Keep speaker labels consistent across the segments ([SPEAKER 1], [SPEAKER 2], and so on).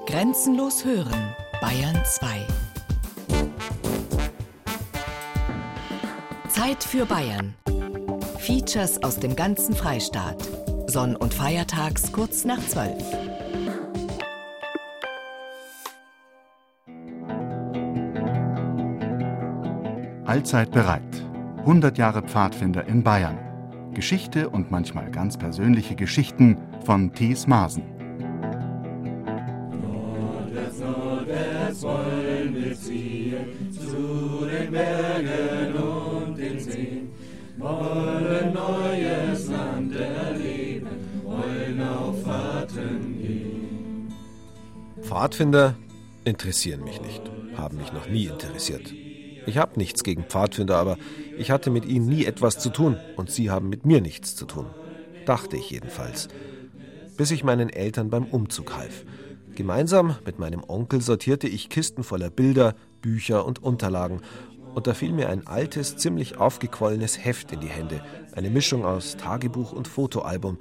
[SPEAKER 1] Grenzenlos hören, Bayern 2. Zeit für Bayern. Features aus dem ganzen Freistaat. Sonn- und Feiertags kurz nach 12.
[SPEAKER 2] Allzeit bereit. 100 Jahre Pfadfinder in Bayern. Geschichte und manchmal ganz persönliche Geschichten von Thies Maasen.
[SPEAKER 3] Pfadfinder interessieren mich nicht, haben mich noch nie interessiert. Ich habe nichts gegen Pfadfinder, aber ich hatte mit ihnen nie etwas zu tun und sie haben mit mir nichts zu tun. Dachte ich jedenfalls. Bis ich meinen Eltern beim Umzug half. Gemeinsam mit meinem Onkel sortierte ich Kisten voller Bilder, Bücher und Unterlagen. Und da fiel mir ein altes, ziemlich aufgequollenes Heft in die Hände. Eine Mischung aus Tagebuch und Fotoalbum,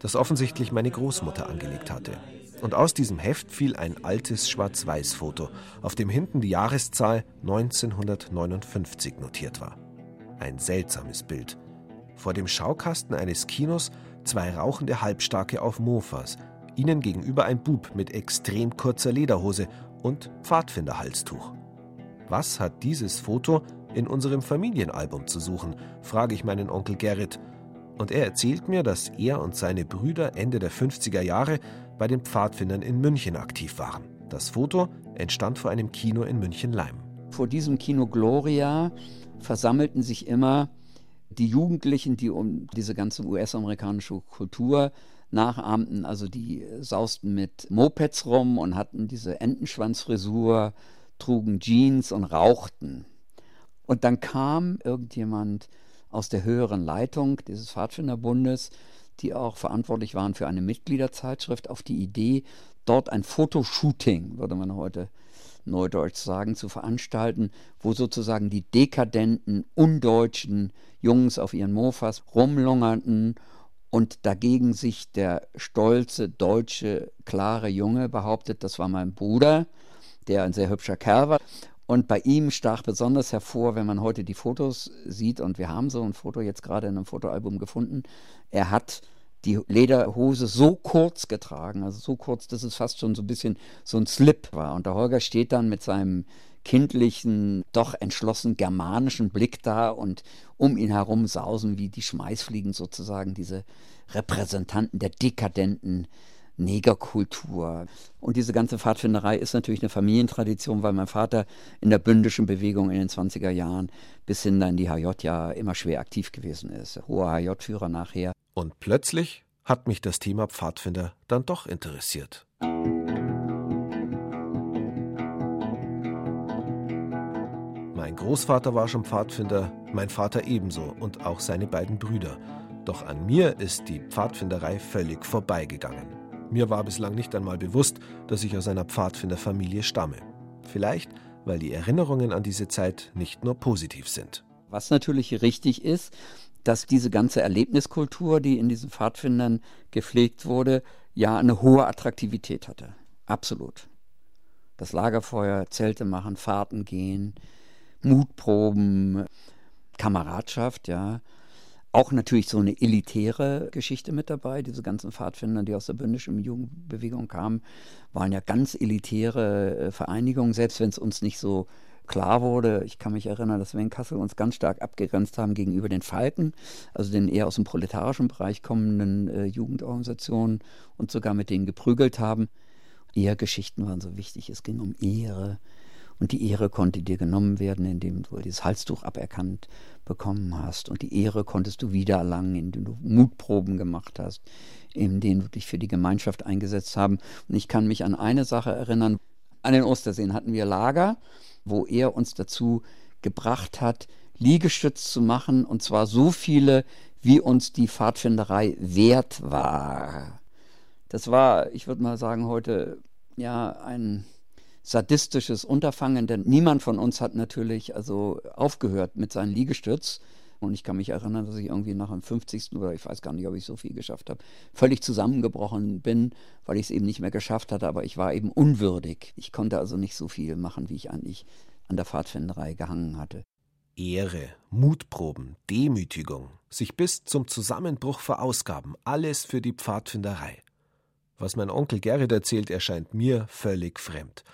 [SPEAKER 3] das offensichtlich meine Großmutter angelegt hatte. Und aus diesem Heft fiel ein altes Schwarz-Weiß-Foto, auf dem hinten die Jahreszahl 1959 notiert war. Ein seltsames Bild. Vor dem Schaukasten eines Kinos zwei rauchende Halbstarke auf Mofas, ihnen gegenüber ein Bub mit extrem kurzer Lederhose und Pfadfinderhalstuch. Was hat dieses Foto in unserem Familienalbum zu suchen, frage ich meinen Onkel Gerrit. Und er erzählt mir, dass er und seine Brüder Ende der 50er Jahre bei den Pfadfindern in München aktiv waren. Das Foto entstand vor einem Kino in München-Leim.
[SPEAKER 4] Vor diesem Kino Gloria versammelten sich immer die Jugendlichen, die um diese ganze US-amerikanische Kultur nachahmten. Also die sausten mit Mopeds rum und hatten diese Entenschwanzfrisur, trugen Jeans und rauchten. Und dann kam irgendjemand aus der höheren Leitung dieses Pfadfinderbundes die auch verantwortlich waren für eine Mitgliederzeitschrift, auf die Idee, dort ein Fotoshooting, würde man heute neudeutsch sagen, zu veranstalten, wo sozusagen die dekadenten, undeutschen Jungs auf ihren Mofas rumlungerten und dagegen sich der stolze, deutsche, klare Junge behauptet, das war mein Bruder, der ein sehr hübscher Kerl war. Und bei ihm stach besonders hervor, wenn man heute die Fotos sieht, und wir haben so ein Foto jetzt gerade in einem Fotoalbum gefunden, er hat die Lederhose so kurz getragen, also so kurz, dass es fast schon so ein bisschen so ein Slip war. Und der Holger steht dann mit seinem kindlichen, doch entschlossen germanischen Blick da und um ihn herum sausen wie die Schmeißfliegen sozusagen diese Repräsentanten der dekadenten Negerkultur. Und diese ganze Pfadfinderei ist natürlich eine Familientradition, weil mein Vater in der bündischen Bewegung in den 20er Jahren bis hin in die HJ ja immer schwer aktiv gewesen ist. Hoher HJ-Führer nachher.
[SPEAKER 3] Und plötzlich hat mich das Thema Pfadfinder dann doch interessiert. Mein Großvater war schon Pfadfinder, mein Vater ebenso und auch seine beiden Brüder. Doch an mir ist die Pfadfinderei völlig vorbeigegangen. Mir war bislang nicht einmal bewusst, dass ich aus einer Pfadfinderfamilie stamme. Vielleicht, weil die Erinnerungen an diese Zeit nicht nur positiv sind.
[SPEAKER 4] Was natürlich richtig ist, dass diese ganze Erlebniskultur, die in diesen Pfadfindern gepflegt wurde, ja eine hohe Attraktivität hatte. Absolut. Das Lagerfeuer, Zelte machen, Fahrten gehen, Mutproben, Kameradschaft, ja. Auch natürlich so eine elitäre Geschichte mit dabei. Diese ganzen Pfadfinder, die aus der bündischen Jugendbewegung kamen, waren ja ganz elitäre äh, Vereinigungen, selbst wenn es uns nicht so klar wurde. Ich kann mich erinnern, dass wir in Kassel uns ganz stark abgegrenzt haben gegenüber den Falken, also den eher aus dem proletarischen Bereich kommenden äh, Jugendorganisationen und sogar mit denen geprügelt haben. Ehegeschichten waren so wichtig. Es ging um Ehre. Und die Ehre konnte dir genommen werden, indem du dieses Halstuch aberkannt bekommen hast. Und die Ehre konntest du wiedererlangen, indem du Mutproben gemacht hast, indem du dich für die Gemeinschaft eingesetzt haben. Und ich kann mich an eine Sache erinnern. An den Osterseen hatten wir Lager, wo er uns dazu gebracht hat, Liegestütz zu machen. Und zwar so viele, wie uns die Pfadfinderei wert war. Das war, ich würde mal sagen, heute ja ein sadistisches Unterfangen, denn niemand von uns hat natürlich also aufgehört mit seinem Liegestütz, Und ich kann mich erinnern, dass ich irgendwie nach dem 50. oder ich weiß gar nicht, ob ich so viel geschafft habe, völlig zusammengebrochen bin, weil ich es eben nicht mehr geschafft hatte, aber ich war eben unwürdig. Ich konnte also nicht so viel machen, wie ich eigentlich an der Pfadfinderei gehangen hatte.
[SPEAKER 3] Ehre, Mutproben, Demütigung, sich bis zum Zusammenbruch verausgaben, alles für die Pfadfinderei. Was mein Onkel Gerrit erzählt, erscheint mir völlig fremd.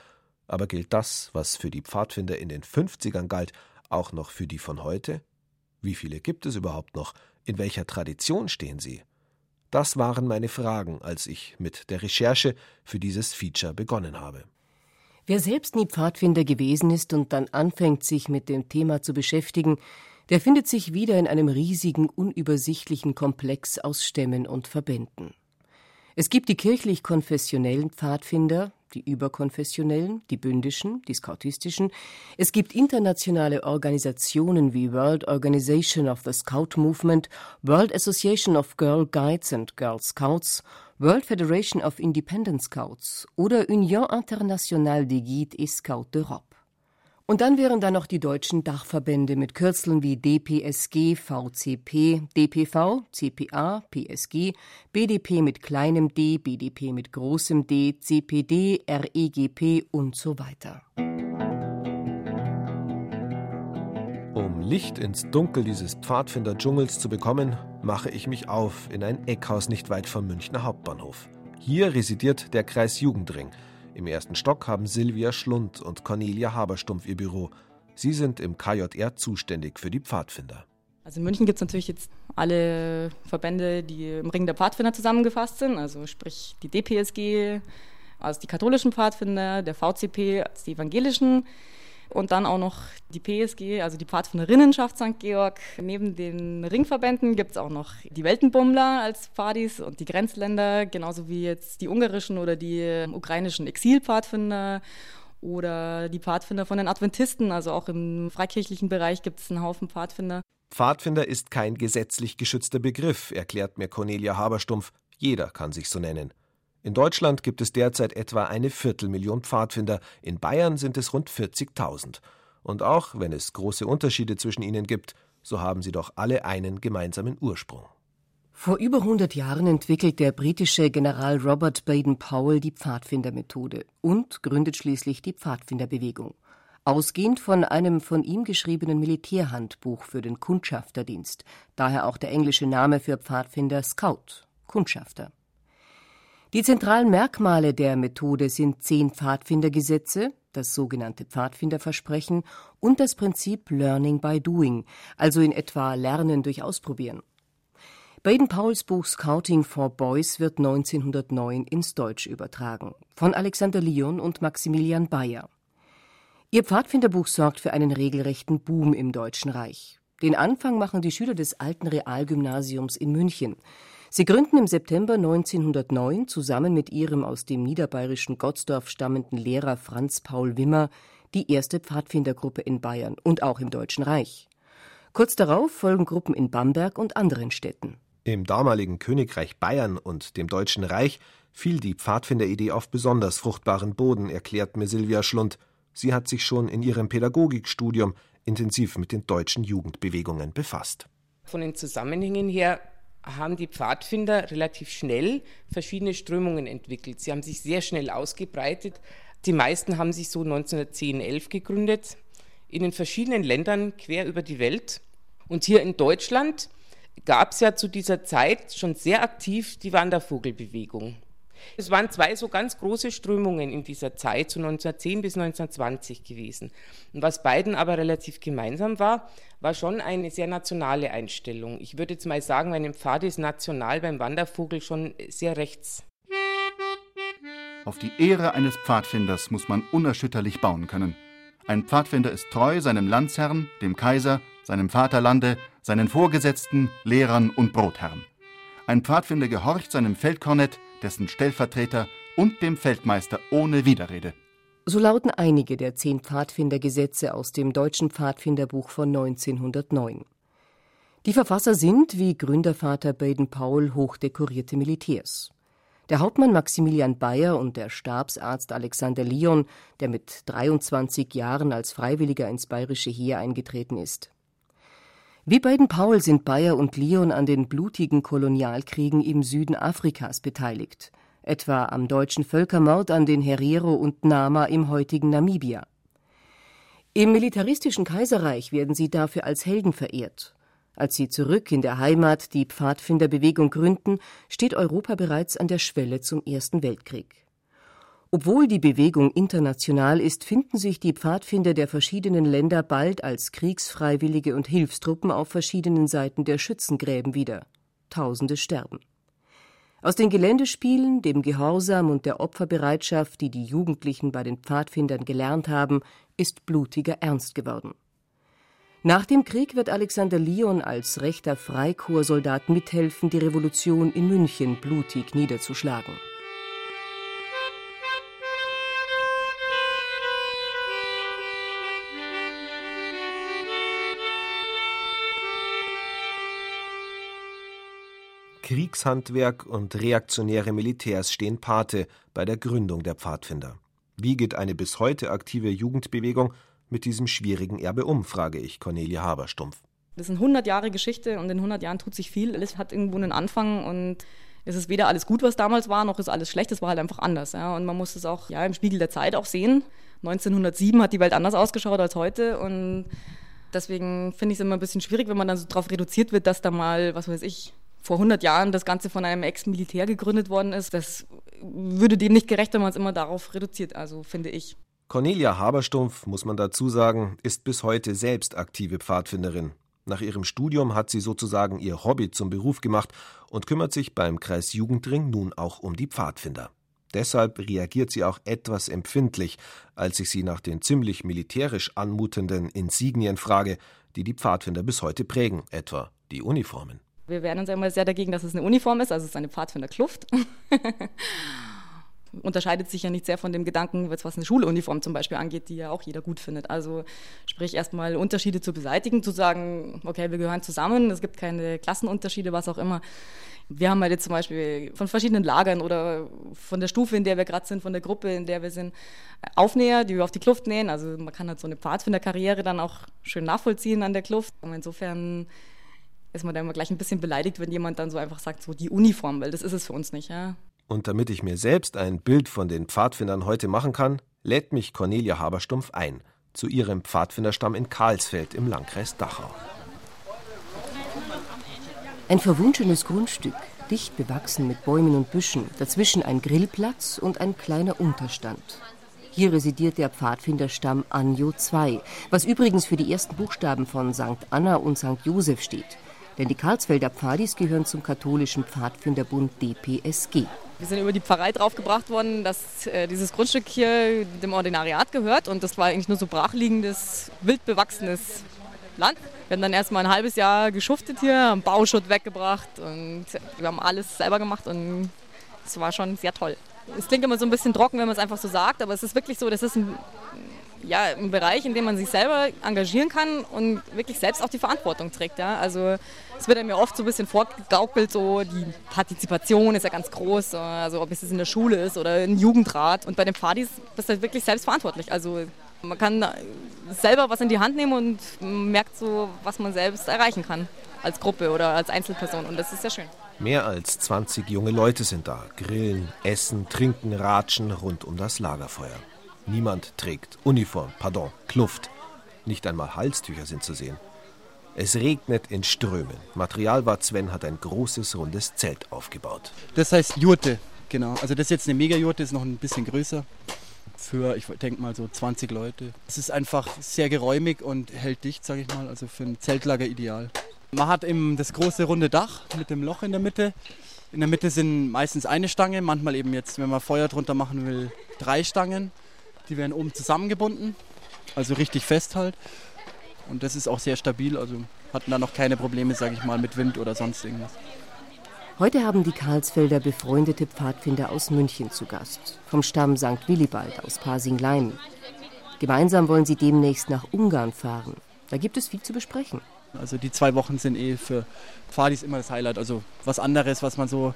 [SPEAKER 3] Aber gilt das, was für die Pfadfinder in den 50ern galt, auch noch für die von heute? Wie viele gibt es überhaupt noch? In welcher Tradition stehen sie? Das waren meine Fragen, als ich mit der Recherche für dieses Feature begonnen habe.
[SPEAKER 5] Wer selbst nie Pfadfinder gewesen ist und dann anfängt, sich mit dem Thema zu beschäftigen, der findet sich wieder in einem riesigen, unübersichtlichen Komplex aus Stämmen und Verbänden. Es gibt die kirchlich-konfessionellen Pfadfinder, die überkonfessionellen, die bündischen, die skautistischen. Es gibt internationale Organisationen wie World Organization of the Scout Movement, World Association of Girl Guides and Girl Scouts, World Federation of Independent Scouts oder Union Internationale des Guides et Scouts d'Europe. Und dann wären da noch die deutschen Dachverbände mit Kürzeln wie DPSG, VCP, DPV, CPA, PSG, BDP mit kleinem d, BDP mit großem d, CPD, REGP und so weiter.
[SPEAKER 3] Um Licht ins Dunkel dieses Pfadfinder-Dschungels zu bekommen, mache ich mich auf in ein Eckhaus nicht weit vom Münchner Hauptbahnhof. Hier residiert der Kreis Jugendring – im ersten Stock haben Silvia Schlund und Cornelia Haberstumpf ihr Büro. Sie sind im KJR zuständig für die Pfadfinder.
[SPEAKER 6] Also in München gibt es natürlich jetzt alle Verbände, die im Ring der Pfadfinder zusammengefasst sind, also sprich die DPSG, also die katholischen Pfadfinder, der VCP, also die evangelischen und dann auch noch die PSG, also die Pfadfinderinnenschaft St. Georg. Neben den Ringverbänden gibt es auch noch die Weltenbummler als Pfadis und die Grenzländer, genauso wie jetzt die ungarischen oder die ähm, ukrainischen Exilpfadfinder oder die Pfadfinder von den Adventisten. Also auch im freikirchlichen Bereich gibt es einen Haufen Pfadfinder.
[SPEAKER 3] Pfadfinder ist kein gesetzlich geschützter Begriff, erklärt mir Cornelia Haberstumpf. Jeder kann sich so nennen. In Deutschland gibt es derzeit etwa eine Viertelmillion Pfadfinder, in Bayern sind es rund 40.000. Und auch wenn es große Unterschiede zwischen ihnen gibt, so haben sie doch alle einen gemeinsamen Ursprung.
[SPEAKER 5] Vor über 100 Jahren entwickelt der britische General Robert Baden-Powell die Pfadfindermethode und gründet schließlich die Pfadfinderbewegung. Ausgehend von einem von ihm geschriebenen Militärhandbuch für den Kundschafterdienst, daher auch der englische Name für Pfadfinder Scout, Kundschafter. Die zentralen Merkmale der Methode sind zehn Pfadfindergesetze, das sogenannte Pfadfinderversprechen und das Prinzip Learning by Doing, also in etwa Lernen durch Ausprobieren. Baden-Powells Buch Scouting for Boys wird 1909 ins Deutsch übertragen, von Alexander Lyon und Maximilian Bayer. Ihr Pfadfinderbuch sorgt für einen regelrechten Boom im Deutschen Reich. Den Anfang machen die Schüler des alten Realgymnasiums in München. Sie gründen im September 1909 zusammen mit ihrem aus dem niederbayerischen Gottsdorf stammenden Lehrer Franz Paul Wimmer die erste Pfadfindergruppe in Bayern und auch im Deutschen Reich. Kurz darauf folgen Gruppen in Bamberg und anderen Städten.
[SPEAKER 3] Im damaligen Königreich Bayern und dem Deutschen Reich fiel die Pfadfinderidee auf besonders fruchtbaren Boden, erklärt mir Silvia Schlund. Sie hat sich schon in ihrem Pädagogikstudium intensiv mit den deutschen Jugendbewegungen befasst.
[SPEAKER 7] Von den Zusammenhängen her haben die Pfadfinder relativ schnell verschiedene Strömungen entwickelt. Sie haben sich sehr schnell ausgebreitet. Die meisten haben sich so 1910, 11 gegründet, in den verschiedenen Ländern quer über die Welt. Und hier in Deutschland gab es ja zu dieser Zeit schon sehr aktiv die Wandervogelbewegung. Es waren zwei so ganz große Strömungen in dieser Zeit, so 1910 bis 1920 gewesen. Und was beiden aber relativ gemeinsam war, war schon eine sehr nationale Einstellung. Ich würde jetzt mal sagen, bei Pfad ist national beim Wandervogel schon sehr rechts.
[SPEAKER 2] Auf die Ehre eines Pfadfinders muss man unerschütterlich bauen können. Ein Pfadfinder ist treu seinem Landsherrn, dem Kaiser, seinem Vaterlande, seinen Vorgesetzten, Lehrern und Brotherren. Ein Pfadfinder gehorcht seinem Feldkornett, dessen Stellvertreter und dem Feldmeister ohne Widerrede.
[SPEAKER 5] So lauten einige der zehn Pfadfindergesetze aus dem Deutschen Pfadfinderbuch von 1909. Die Verfasser sind, wie Gründervater Baden-Powell, hochdekorierte Militärs. Der Hauptmann Maximilian Bayer und der Stabsarzt Alexander Lyon, der mit 23 Jahren als Freiwilliger ins bayerische Heer eingetreten ist. Wie Baden-Powell sind Bayer und Leon an den blutigen Kolonialkriegen im Süden Afrikas beteiligt, etwa am deutschen Völkermord an den Herero und Nama im heutigen Namibia. Im militaristischen Kaiserreich werden sie dafür als Helden verehrt. Als sie zurück in der Heimat die Pfadfinderbewegung gründen, steht Europa bereits an der Schwelle zum Ersten Weltkrieg. Obwohl die Bewegung international ist, finden sich die Pfadfinder der verschiedenen Länder bald als Kriegsfreiwillige und Hilfstruppen auf verschiedenen Seiten der Schützengräben wieder. Tausende sterben. Aus den Geländespielen, dem Gehorsam und der Opferbereitschaft, die die Jugendlichen bei den Pfadfindern gelernt haben, ist blutiger Ernst geworden. Nach dem Krieg wird Alexander Lyon als rechter Freikorpssoldat mithelfen, die Revolution in München blutig niederzuschlagen.
[SPEAKER 3] Kriegshandwerk und reaktionäre Militärs stehen Pate bei der Gründung der Pfadfinder. Wie geht eine bis heute aktive Jugendbewegung mit diesem schwierigen Erbe um, frage ich Cornelia Haberstumpf.
[SPEAKER 6] Das sind 100 Jahre Geschichte und in 100 Jahren tut sich viel. Alles hat irgendwo einen Anfang und es ist weder alles gut, was damals war, noch ist alles schlecht. Es war halt einfach anders. Ja. Und man muss es auch ja, im Spiegel der Zeit auch sehen. 1907 hat die Welt anders ausgeschaut als heute und deswegen finde ich es immer ein bisschen schwierig, wenn man dann so darauf reduziert wird, dass da mal, was weiß ich, vor 100 Jahren das Ganze von einem Ex-Militär gegründet worden ist. Das würde dem nicht gerecht, wenn man es immer darauf reduziert, also finde ich.
[SPEAKER 3] Cornelia Haberstumpf, muss man dazu sagen, ist bis heute selbst aktive Pfadfinderin. Nach ihrem Studium hat sie sozusagen ihr Hobby zum Beruf gemacht und kümmert sich beim Kreis Jugendring nun auch um die Pfadfinder. Deshalb reagiert sie auch etwas empfindlich, als ich sie nach den ziemlich militärisch anmutenden Insignien frage, die die Pfadfinder bis heute prägen, etwa die Uniformen.
[SPEAKER 6] Wir wehren uns immer sehr dagegen, dass es eine Uniform ist, also es ist eine Pfadfinderkluft. Unterscheidet sich ja nicht sehr von dem Gedanken, was eine Schuluniform zum Beispiel angeht, die ja auch jeder gut findet. Also sprich erstmal Unterschiede zu beseitigen, zu sagen, okay, wir gehören zusammen, es gibt keine Klassenunterschiede, was auch immer. Wir haben halt jetzt zum Beispiel von verschiedenen Lagern oder von der Stufe, in der wir gerade sind, von der Gruppe, in der wir sind, Aufnäher, die wir auf die Kluft nähen. Also man kann halt so eine Pfadfinderkarriere dann auch schön nachvollziehen an der Kluft. Und insofern ist man dann immer gleich ein bisschen beleidigt, wenn jemand dann so einfach sagt, so die Uniform, weil das ist es für uns nicht, ja.
[SPEAKER 3] Und damit ich mir selbst ein Bild von den Pfadfindern heute machen kann, lädt mich Cornelia Haberstumpf ein zu ihrem Pfadfinderstamm in Karlsfeld im Landkreis Dachau.
[SPEAKER 5] Ein verwunschenes Grundstück, dicht bewachsen mit Bäumen und Büschen, dazwischen ein Grillplatz und ein kleiner Unterstand. Hier residiert der Pfadfinderstamm Anjo II, was übrigens für die ersten Buchstaben von St. Anna und St. Josef steht. Denn die Karlsfelder Pfadis gehören zum katholischen Pfadfinderbund DPSG.
[SPEAKER 6] Wir sind über die Pfarrei draufgebracht worden, dass äh, dieses Grundstück hier dem Ordinariat gehört. Und das war eigentlich nur so brachliegendes, wild bewachsenes Land. Wir haben dann erstmal ein halbes Jahr geschuftet hier, haben Bauschutt weggebracht und wir haben alles selber gemacht und es war schon sehr toll. Es klingt immer so ein bisschen trocken, wenn man es einfach so sagt, aber es ist wirklich so, das ist ein ja, ein Bereich, in dem man sich selber engagieren kann und wirklich selbst auch die Verantwortung trägt. Ja? Also es wird ja oft so ein bisschen vorgegaukelt, so die Partizipation ist ja ganz groß, also ob es in der Schule ist oder ein Jugendrat. Und bei den Pfadis bist du halt wirklich selbstverantwortlich. Also man kann selber was in die Hand nehmen und merkt so, was man selbst erreichen kann als Gruppe oder als Einzelperson und das ist sehr schön.
[SPEAKER 3] Mehr als 20 junge Leute sind da, grillen, essen, trinken, ratschen rund um das Lagerfeuer. Niemand trägt Uniform, pardon, Kluft. Nicht einmal Halstücher sind zu sehen. Es regnet in Strömen. Materialwart Sven hat ein großes, rundes Zelt aufgebaut.
[SPEAKER 8] Das heißt Jurte, genau. Also das ist jetzt eine Mega-Jurte, ist noch ein bisschen größer. Für, ich denke mal, so 20 Leute. Es ist einfach sehr geräumig und hält dicht, sage ich mal. Also für ein Zeltlager ideal. Man hat eben das große runde Dach mit dem Loch in der Mitte. In der Mitte sind meistens eine Stange, manchmal eben jetzt, wenn man Feuer drunter machen will, drei Stangen. Die werden oben zusammengebunden, also richtig fest halt. Und das ist auch sehr stabil, also hatten da noch keine Probleme, sage ich mal, mit Wind oder sonst irgendwas.
[SPEAKER 5] Heute haben die Karlsfelder befreundete Pfadfinder aus München zu Gast, vom Stamm St. Willibald aus Pasing-Leim. Gemeinsam wollen sie demnächst nach Ungarn fahren. Da gibt es viel zu besprechen.
[SPEAKER 8] Also die zwei Wochen sind eh für Pfadis immer das Highlight. Also was anderes, was man so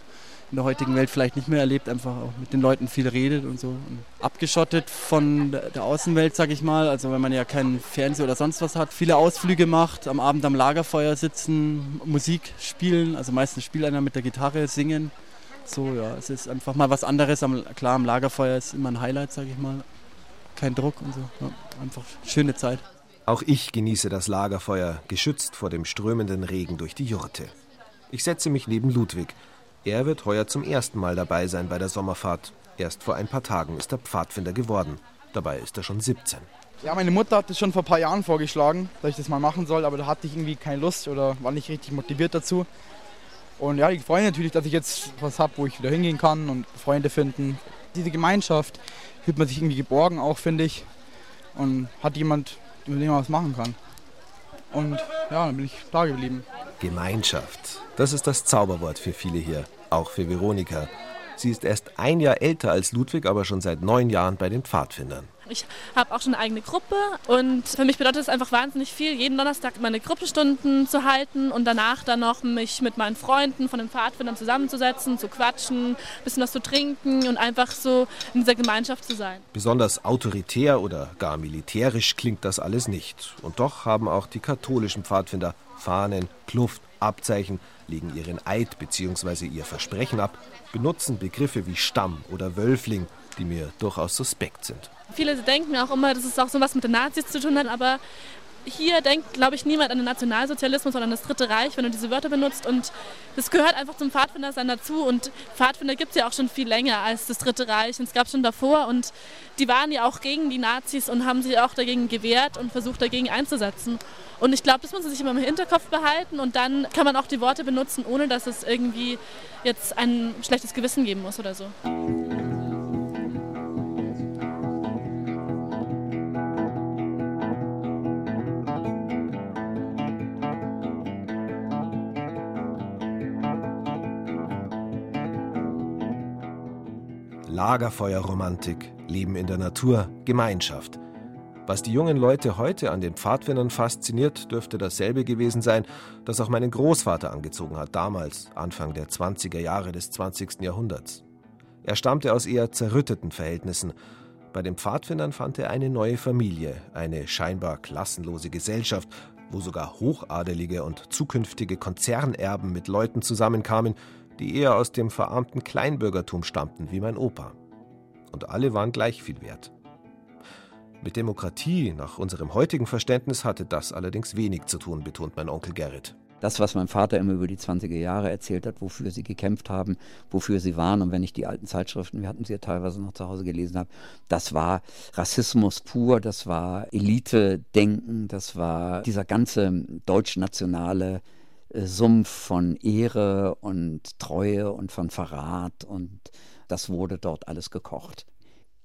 [SPEAKER 8] in der heutigen Welt vielleicht nicht mehr erlebt, einfach auch mit den Leuten viel redet und so. Und abgeschottet von der Außenwelt, sag ich mal, also wenn man ja keinen Fernseher oder sonst was hat, viele Ausflüge macht, am Abend am Lagerfeuer sitzen, Musik spielen, also meistens spielt einer mit der Gitarre, singen. So, ja, es ist einfach mal was anderes. Klar, am Lagerfeuer ist immer ein Highlight, sag ich mal. Kein Druck und so. Ja, einfach schöne Zeit.
[SPEAKER 3] Auch ich genieße das Lagerfeuer, geschützt vor dem strömenden Regen durch die Jurte. Ich setze mich neben Ludwig. Er wird heuer zum ersten Mal dabei sein bei der Sommerfahrt. Erst vor ein paar Tagen ist er Pfadfinder geworden. Dabei ist er schon 17.
[SPEAKER 9] Ja, meine Mutter hat das schon vor ein paar Jahren vorgeschlagen, dass ich das mal machen soll, aber da hatte ich irgendwie keine Lust oder war nicht richtig motiviert dazu. Und ja, ich freue mich natürlich, dass ich jetzt was habe, wo ich wieder hingehen kann und Freunde finden. Diese Gemeinschaft fühlt man sich irgendwie geborgen auch, finde ich. Und hat jemand, mit dem man was machen kann. Und ja, dann bin ich da geblieben.
[SPEAKER 3] Gemeinschaft. Das ist das Zauberwort für viele hier, auch für Veronika. Sie ist erst ein Jahr älter als Ludwig, aber schon seit neun Jahren bei den Pfadfindern.
[SPEAKER 10] Ich habe auch schon eine eigene Gruppe und für mich bedeutet es einfach wahnsinnig viel, jeden Donnerstag meine Gruppenstunden zu halten und danach dann noch mich mit meinen Freunden von den Pfadfindern zusammenzusetzen, zu quatschen, ein bisschen was zu trinken und einfach so in dieser Gemeinschaft zu sein.
[SPEAKER 3] Besonders autoritär oder gar militärisch klingt das alles nicht. Und doch haben auch die katholischen Pfadfinder Fahnen, Kluft, Abzeichen, legen ihren Eid bzw. ihr Versprechen ab, benutzen Begriffe wie Stamm oder Wölfling, die mir durchaus suspekt sind.
[SPEAKER 10] Viele denken auch immer, dass es auch so was mit den Nazis zu tun hat, aber hier denkt, glaube ich, niemand an den Nationalsozialismus, sondern an das Dritte Reich, wenn du diese Wörter benutzt. Und das gehört einfach zum Pfadfindersein dazu. Und Pfadfinder gibt es ja auch schon viel länger als das Dritte Reich. Und es gab schon davor. Und die waren ja auch gegen die Nazis und haben sich auch dagegen gewehrt und versucht, dagegen einzusetzen. Und ich glaube, das muss man sich immer im Hinterkopf behalten. Und dann kann man auch die Worte benutzen, ohne dass es irgendwie jetzt ein schlechtes Gewissen geben muss oder so.
[SPEAKER 3] Lagerfeuerromantik, Leben in der Natur, Gemeinschaft. Was die jungen Leute heute an den Pfadfindern fasziniert, dürfte dasselbe gewesen sein, das auch meinen Großvater angezogen hat, damals, Anfang der 20er Jahre des 20. Jahrhunderts. Er stammte aus eher zerrütteten Verhältnissen. Bei den Pfadfindern fand er eine neue Familie, eine scheinbar klassenlose Gesellschaft, wo sogar Hochadelige und zukünftige Konzernerben mit Leuten zusammenkamen, die eher aus dem verarmten Kleinbürgertum stammten, wie mein Opa. Und alle waren gleich viel wert. Mit Demokratie nach unserem heutigen Verständnis hatte das allerdings wenig zu tun, betont mein Onkel Gerrit.
[SPEAKER 4] Das, was mein Vater immer über die 20er Jahre erzählt hat, wofür sie gekämpft haben, wofür sie waren. Und wenn ich die alten Zeitschriften, wir hatten sie ja teilweise noch zu Hause gelesen habe, das war Rassismus pur, das war Elite-Denken, das war dieser ganze deutsch-nationale Sumpf von Ehre und Treue und von Verrat und das wurde dort alles gekocht.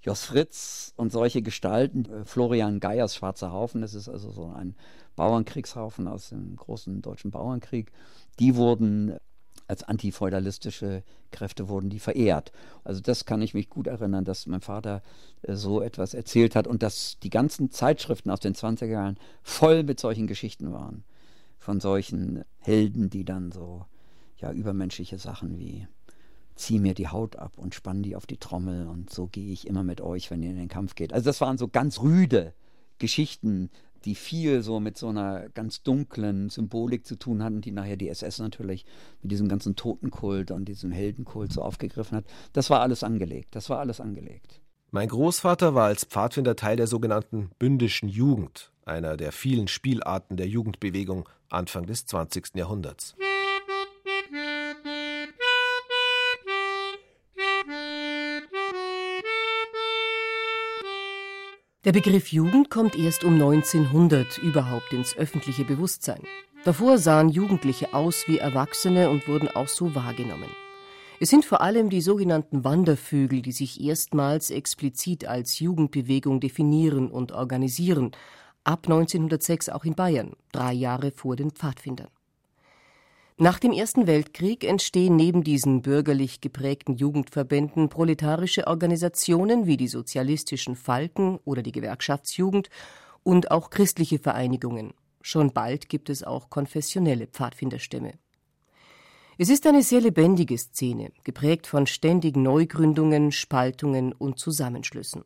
[SPEAKER 4] Jos Fritz und solche Gestalten, äh, Florian Geiers Schwarzer Haufen, das ist also so ein Bauernkriegshaufen aus dem großen deutschen Bauernkrieg, die wurden als antifeudalistische Kräfte wurden die verehrt. Also das kann ich mich gut erinnern, dass mein Vater äh, so etwas erzählt hat und dass die ganzen Zeitschriften aus den 20er Jahren voll mit solchen Geschichten waren von solchen Helden, die dann so ja übermenschliche Sachen wie zieh mir die Haut ab und spann die auf die Trommel und so gehe ich immer mit euch, wenn ihr in den Kampf geht. Also das waren so ganz rüde Geschichten, die viel so mit so einer ganz dunklen Symbolik zu tun hatten, die nachher die SS natürlich mit diesem ganzen Totenkult und diesem Heldenkult so aufgegriffen hat. Das war alles angelegt, das war alles angelegt.
[SPEAKER 3] Mein Großvater war als Pfadfinder Teil der sogenannten bündischen Jugend, einer der vielen Spielarten der Jugendbewegung Anfang des 20. Jahrhunderts.
[SPEAKER 5] Der Begriff Jugend kommt erst um 1900 überhaupt ins öffentliche Bewusstsein. Davor sahen Jugendliche aus wie Erwachsene und wurden auch so wahrgenommen. Es sind vor allem die sogenannten Wandervögel, die sich erstmals explizit als Jugendbewegung definieren und organisieren, ab 1906 auch in Bayern, drei Jahre vor den Pfadfindern. Nach dem Ersten Weltkrieg entstehen neben diesen bürgerlich geprägten Jugendverbänden proletarische Organisationen wie die sozialistischen Falken oder die Gewerkschaftsjugend und auch christliche Vereinigungen. Schon bald gibt es auch konfessionelle Pfadfinderstämme. Es ist eine sehr lebendige Szene, geprägt von ständigen Neugründungen, Spaltungen und Zusammenschlüssen.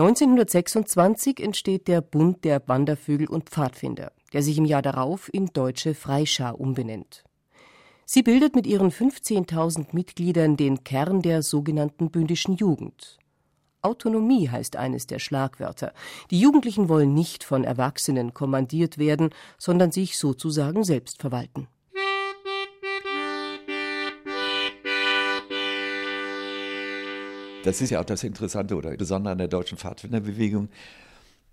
[SPEAKER 5] 1926 entsteht der Bund der Wandervögel und Pfadfinder, der sich im Jahr darauf in Deutsche Freischar umbenennt. Sie bildet mit ihren 15.000 Mitgliedern den Kern der sogenannten bündischen Jugend. Autonomie heißt eines der Schlagwörter. Die Jugendlichen wollen nicht von Erwachsenen kommandiert werden, sondern sich sozusagen selbst verwalten.
[SPEAKER 11] Das ist ja auch das Interessante oder Besondere an der deutschen Pfadfinderbewegung,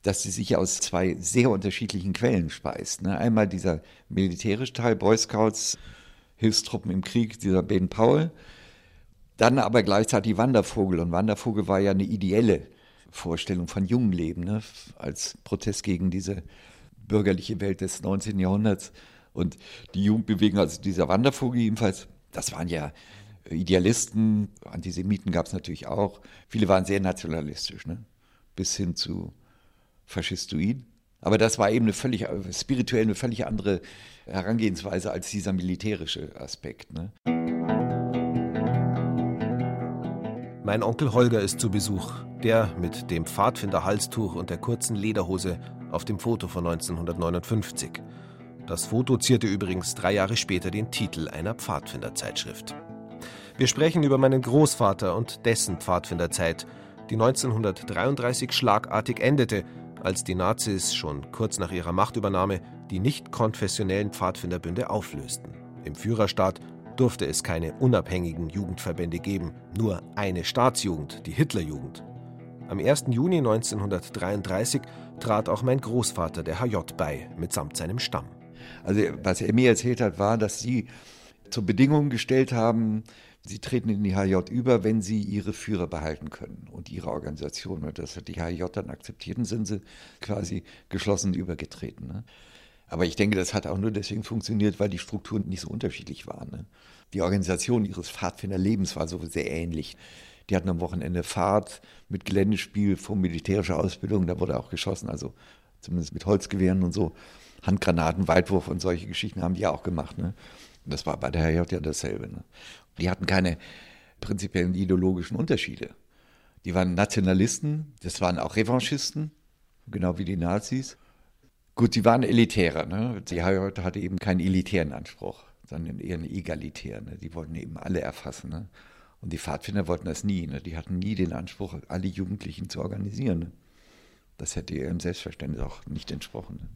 [SPEAKER 11] dass sie sich aus zwei sehr unterschiedlichen Quellen speist. Ne? Einmal dieser militärische Teil, Boy Scouts, Hilfstruppen im Krieg, dieser Ben Powell. Dann aber gleichzeitig Wandervogel. Und Wandervogel war ja eine ideelle Vorstellung von Jungenleben, ne? als Protest gegen diese bürgerliche Welt des 19. Jahrhunderts. Und die Jugendbewegung, also dieser Wandervogel jedenfalls, das waren ja Idealisten, Antisemiten gab es natürlich auch. Viele waren sehr nationalistisch, ne? bis hin zu faschistoid. Aber das war eben eine völlig, spirituell eine völlig andere Herangehensweise als dieser militärische Aspekt. Ne?
[SPEAKER 3] Mein Onkel Holger ist zu Besuch, der mit dem Pfadfinder-Halstuch und der kurzen Lederhose auf dem Foto von 1959. Das Foto zierte übrigens drei Jahre später den Titel einer Pfadfinderzeitschrift. Wir sprechen über meinen Großvater und dessen Pfadfinderzeit, die 1933 schlagartig endete, als die Nazis schon kurz nach ihrer Machtübernahme die nicht konfessionellen Pfadfinderbünde auflösten. Im Führerstaat durfte es keine unabhängigen Jugendverbände geben, nur eine Staatsjugend, die Hitlerjugend. Am 1. Juni 1933 trat auch mein Großvater der HJ bei, mitsamt seinem Stamm.
[SPEAKER 11] Also was er mir erzählt hat, war, dass sie zur Bedingung gestellt haben, Sie treten in die HJ über, wenn sie ihre Führer behalten können und ihre Organisation. Und das hat die HJ dann akzeptiert und sind sie quasi geschlossen übergetreten. Ne? Aber ich denke, das hat auch nur deswegen funktioniert, weil die Strukturen nicht so unterschiedlich waren. Ne? Die Organisation ihres Pfadfinderlebens war so sehr ähnlich. Die hatten am Wochenende Fahrt mit Geländespiel vor militärischer Ausbildung, da wurde auch geschossen, also zumindest mit Holzgewehren und so. Handgranaten, Weitwurf und solche Geschichten haben die auch gemacht. Ne? Das war bei der HJ ja dasselbe. Ne? Die hatten keine prinzipiellen ideologischen Unterschiede. Die waren Nationalisten, das waren auch Revanchisten, genau wie die Nazis. Gut, sie waren elitärer. Ne? Die HJ hatte eben keinen elitären Anspruch, sondern eher einen egalitären. Ne? Die wollten eben alle erfassen. Ne? Und die Pfadfinder wollten das nie. Ne? Die hatten nie den Anspruch, alle Jugendlichen zu organisieren. Ne? Das hätte ihrem Selbstverständnis auch nicht entsprochen. Ne?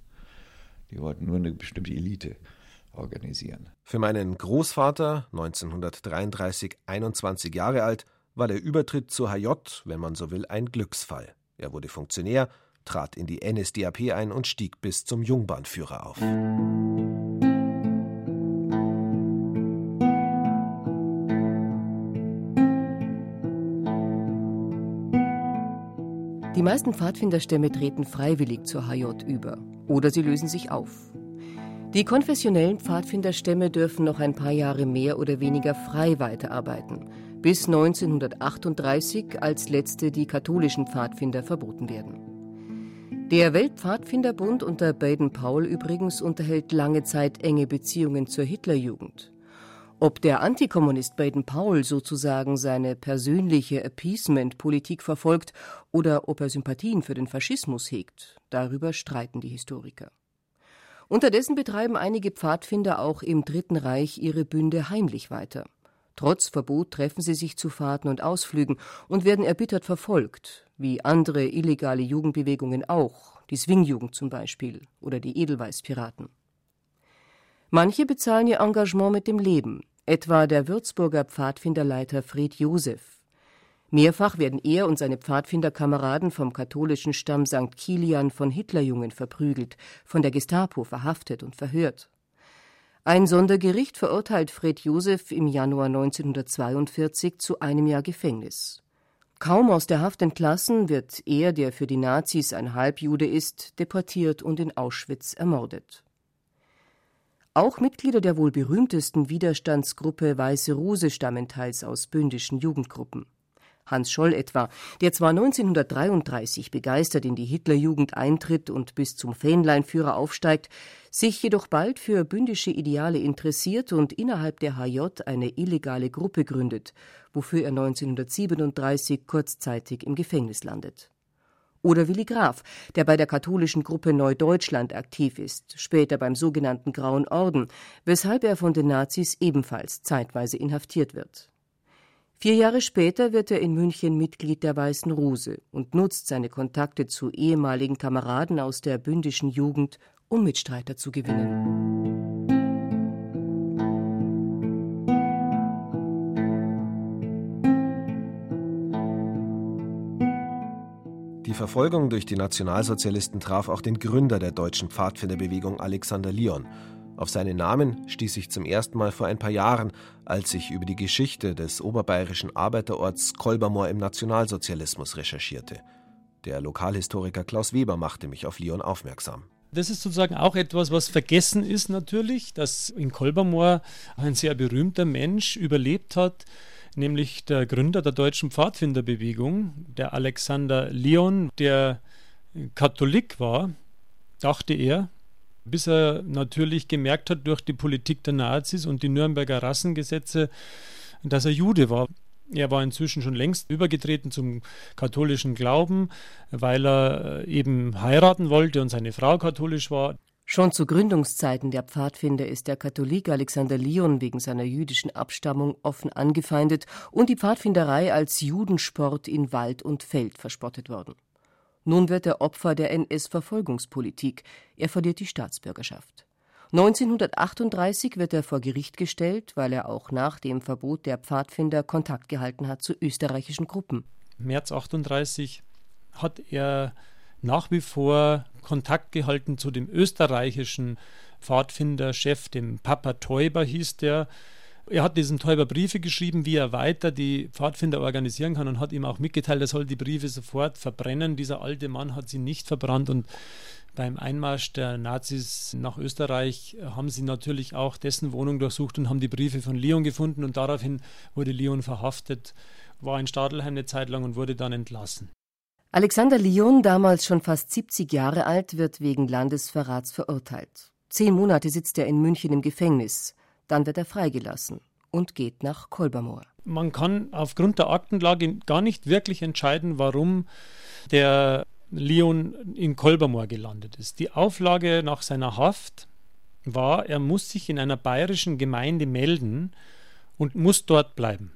[SPEAKER 11] Die wollten nur eine bestimmte Elite organisieren.
[SPEAKER 3] Für meinen Großvater, 1933 21 Jahre alt, war der Übertritt zur HJ, wenn man so will, ein Glücksfall. Er wurde Funktionär, trat in die NSDAP ein und stieg bis zum Jungbahnführer auf.
[SPEAKER 5] Die meisten Pfadfinderstämme treten freiwillig zur HJ über oder sie lösen sich auf. Die konfessionellen Pfadfinderstämme dürfen noch ein paar Jahre mehr oder weniger frei weiterarbeiten, bis 1938 als letzte die katholischen Pfadfinder verboten werden. Der Weltpfadfinderbund unter Baden-Powell übrigens unterhält lange Zeit enge Beziehungen zur Hitlerjugend. Ob der Antikommunist Baden-Powell sozusagen seine persönliche Appeasement-Politik verfolgt oder ob er Sympathien für den Faschismus hegt, darüber streiten die Historiker. Unterdessen betreiben einige Pfadfinder auch im Dritten Reich ihre Bünde heimlich weiter. Trotz Verbot treffen sie sich zu Fahrten und Ausflügen und werden erbittert verfolgt, wie andere illegale Jugendbewegungen auch, die Swingjugend zum Beispiel oder die Edelweißpiraten. Manche bezahlen ihr Engagement mit dem Leben, etwa der Würzburger Pfadfinderleiter Fred Josef. Mehrfach werden er und seine Pfadfinderkameraden vom katholischen Stamm St. Kilian von Hitlerjungen verprügelt, von der Gestapo verhaftet und verhört. Ein Sondergericht verurteilt Fred Josef im Januar 1942 zu einem Jahr Gefängnis. Kaum aus der Haft entlassen, wird er, der für die Nazis ein Halbjude ist, deportiert und in Auschwitz ermordet. Auch Mitglieder der wohl berühmtesten Widerstandsgruppe Weiße Rose stammen teils aus bündischen Jugendgruppen. Hans Scholl etwa, der zwar 1933 begeistert in die Hitlerjugend eintritt und bis zum Fähnleinführer aufsteigt, sich jedoch bald für bündische Ideale interessiert und innerhalb der HJ eine illegale Gruppe gründet, wofür er 1937 kurzzeitig im Gefängnis landet. Oder Willi Graf, der bei der katholischen Gruppe Neudeutschland aktiv ist, später beim sogenannten Grauen Orden, weshalb er von den Nazis ebenfalls zeitweise inhaftiert wird. Vier Jahre später wird er in München Mitglied der Weißen Rose und nutzt seine Kontakte zu ehemaligen Kameraden aus der bündischen Jugend, um Mitstreiter zu gewinnen.
[SPEAKER 3] Die Verfolgung durch die Nationalsozialisten traf auch den Gründer der deutschen Pfadfinderbewegung Alexander Lyon auf seinen Namen stieß ich zum ersten Mal vor ein paar Jahren, als ich über die Geschichte des oberbayerischen Arbeiterorts Kolbermoor im Nationalsozialismus recherchierte. Der Lokalhistoriker Klaus Weber machte mich auf Lyon aufmerksam.
[SPEAKER 12] Das ist sozusagen auch etwas, was vergessen ist natürlich, dass in Kolbermoor ein sehr berühmter Mensch überlebt hat, nämlich der Gründer der deutschen Pfadfinderbewegung, der Alexander Lyon, der Katholik war, dachte er, bis er natürlich gemerkt hat durch die Politik der Nazis und die Nürnberger Rassengesetze, dass er Jude war. Er war inzwischen schon längst übergetreten zum katholischen Glauben, weil er äh, eben heiraten wollte und seine Frau katholisch war.
[SPEAKER 5] Schon zu Gründungszeiten der Pfadfinder ist der Katholik Alexander Lyon wegen seiner jüdischen Abstammung offen angefeindet und die Pfadfinderei als Judensport in Wald und Feld verspottet worden. Nun wird er Opfer der NS-Verfolgungspolitik. Er verliert die Staatsbürgerschaft. 1938 wird er vor Gericht gestellt, weil er auch nach dem Verbot der Pfadfinder Kontakt gehalten hat zu österreichischen Gruppen.
[SPEAKER 12] März 38 hat er nach wie vor Kontakt gehalten zu dem österreichischen Pfadfinderchef, dem Papa Teuber hieß der, er hat diesen Täuber Briefe geschrieben, wie er weiter die Pfadfinder organisieren kann und hat ihm auch mitgeteilt, er soll die Briefe sofort verbrennen. Dieser alte Mann hat sie nicht verbrannt und beim Einmarsch der Nazis nach Österreich haben sie natürlich auch dessen Wohnung durchsucht und haben die Briefe von Leon gefunden und daraufhin wurde Leon verhaftet, war in Stadelheim eine Zeit lang und wurde dann entlassen.
[SPEAKER 5] Alexander Lyon, damals schon fast 70 Jahre alt, wird wegen Landesverrats verurteilt. Zehn Monate sitzt er in München im Gefängnis. Dann wird er freigelassen und geht nach Kolbermoor.
[SPEAKER 12] Man kann aufgrund der Aktenlage gar nicht wirklich entscheiden, warum der Leon in Kolbermoor gelandet ist. Die Auflage nach seiner Haft war, er muss sich in einer bayerischen Gemeinde melden und muss dort bleiben.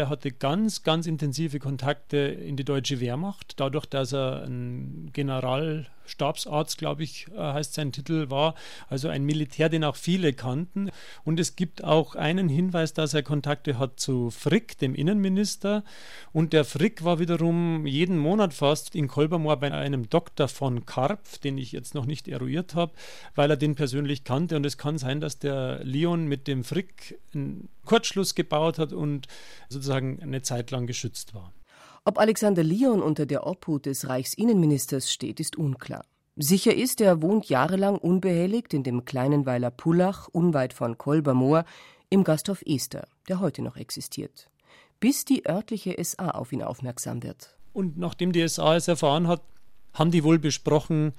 [SPEAKER 12] Er hatte ganz, ganz intensive Kontakte in die deutsche Wehrmacht, dadurch, dass er ein Generalstabsarzt, glaube ich, äh, heißt sein Titel, war, also ein Militär, den auch viele kannten. Und es gibt auch einen Hinweis, dass er Kontakte hat zu Frick, dem Innenminister. Und der Frick war wiederum jeden Monat fast in Kolbermoor bei einem Doktor von Karpf, den ich jetzt noch nicht eruiert habe, weil er den persönlich kannte. Und es kann sein, dass der Leon mit dem Frick ein Kurzschluss gebaut hat und sozusagen eine Zeit lang geschützt war.
[SPEAKER 5] Ob Alexander Lyon unter der Obhut des Reichsinnenministers steht, ist unklar. Sicher ist, er wohnt jahrelang unbehelligt in dem kleinen Weiler Pullach, unweit von Kolbermoor, im Gasthof Ester, der heute noch existiert. Bis die örtliche SA auf ihn aufmerksam wird.
[SPEAKER 12] Und nachdem die SA es erfahren hat, haben die wohl besprochen,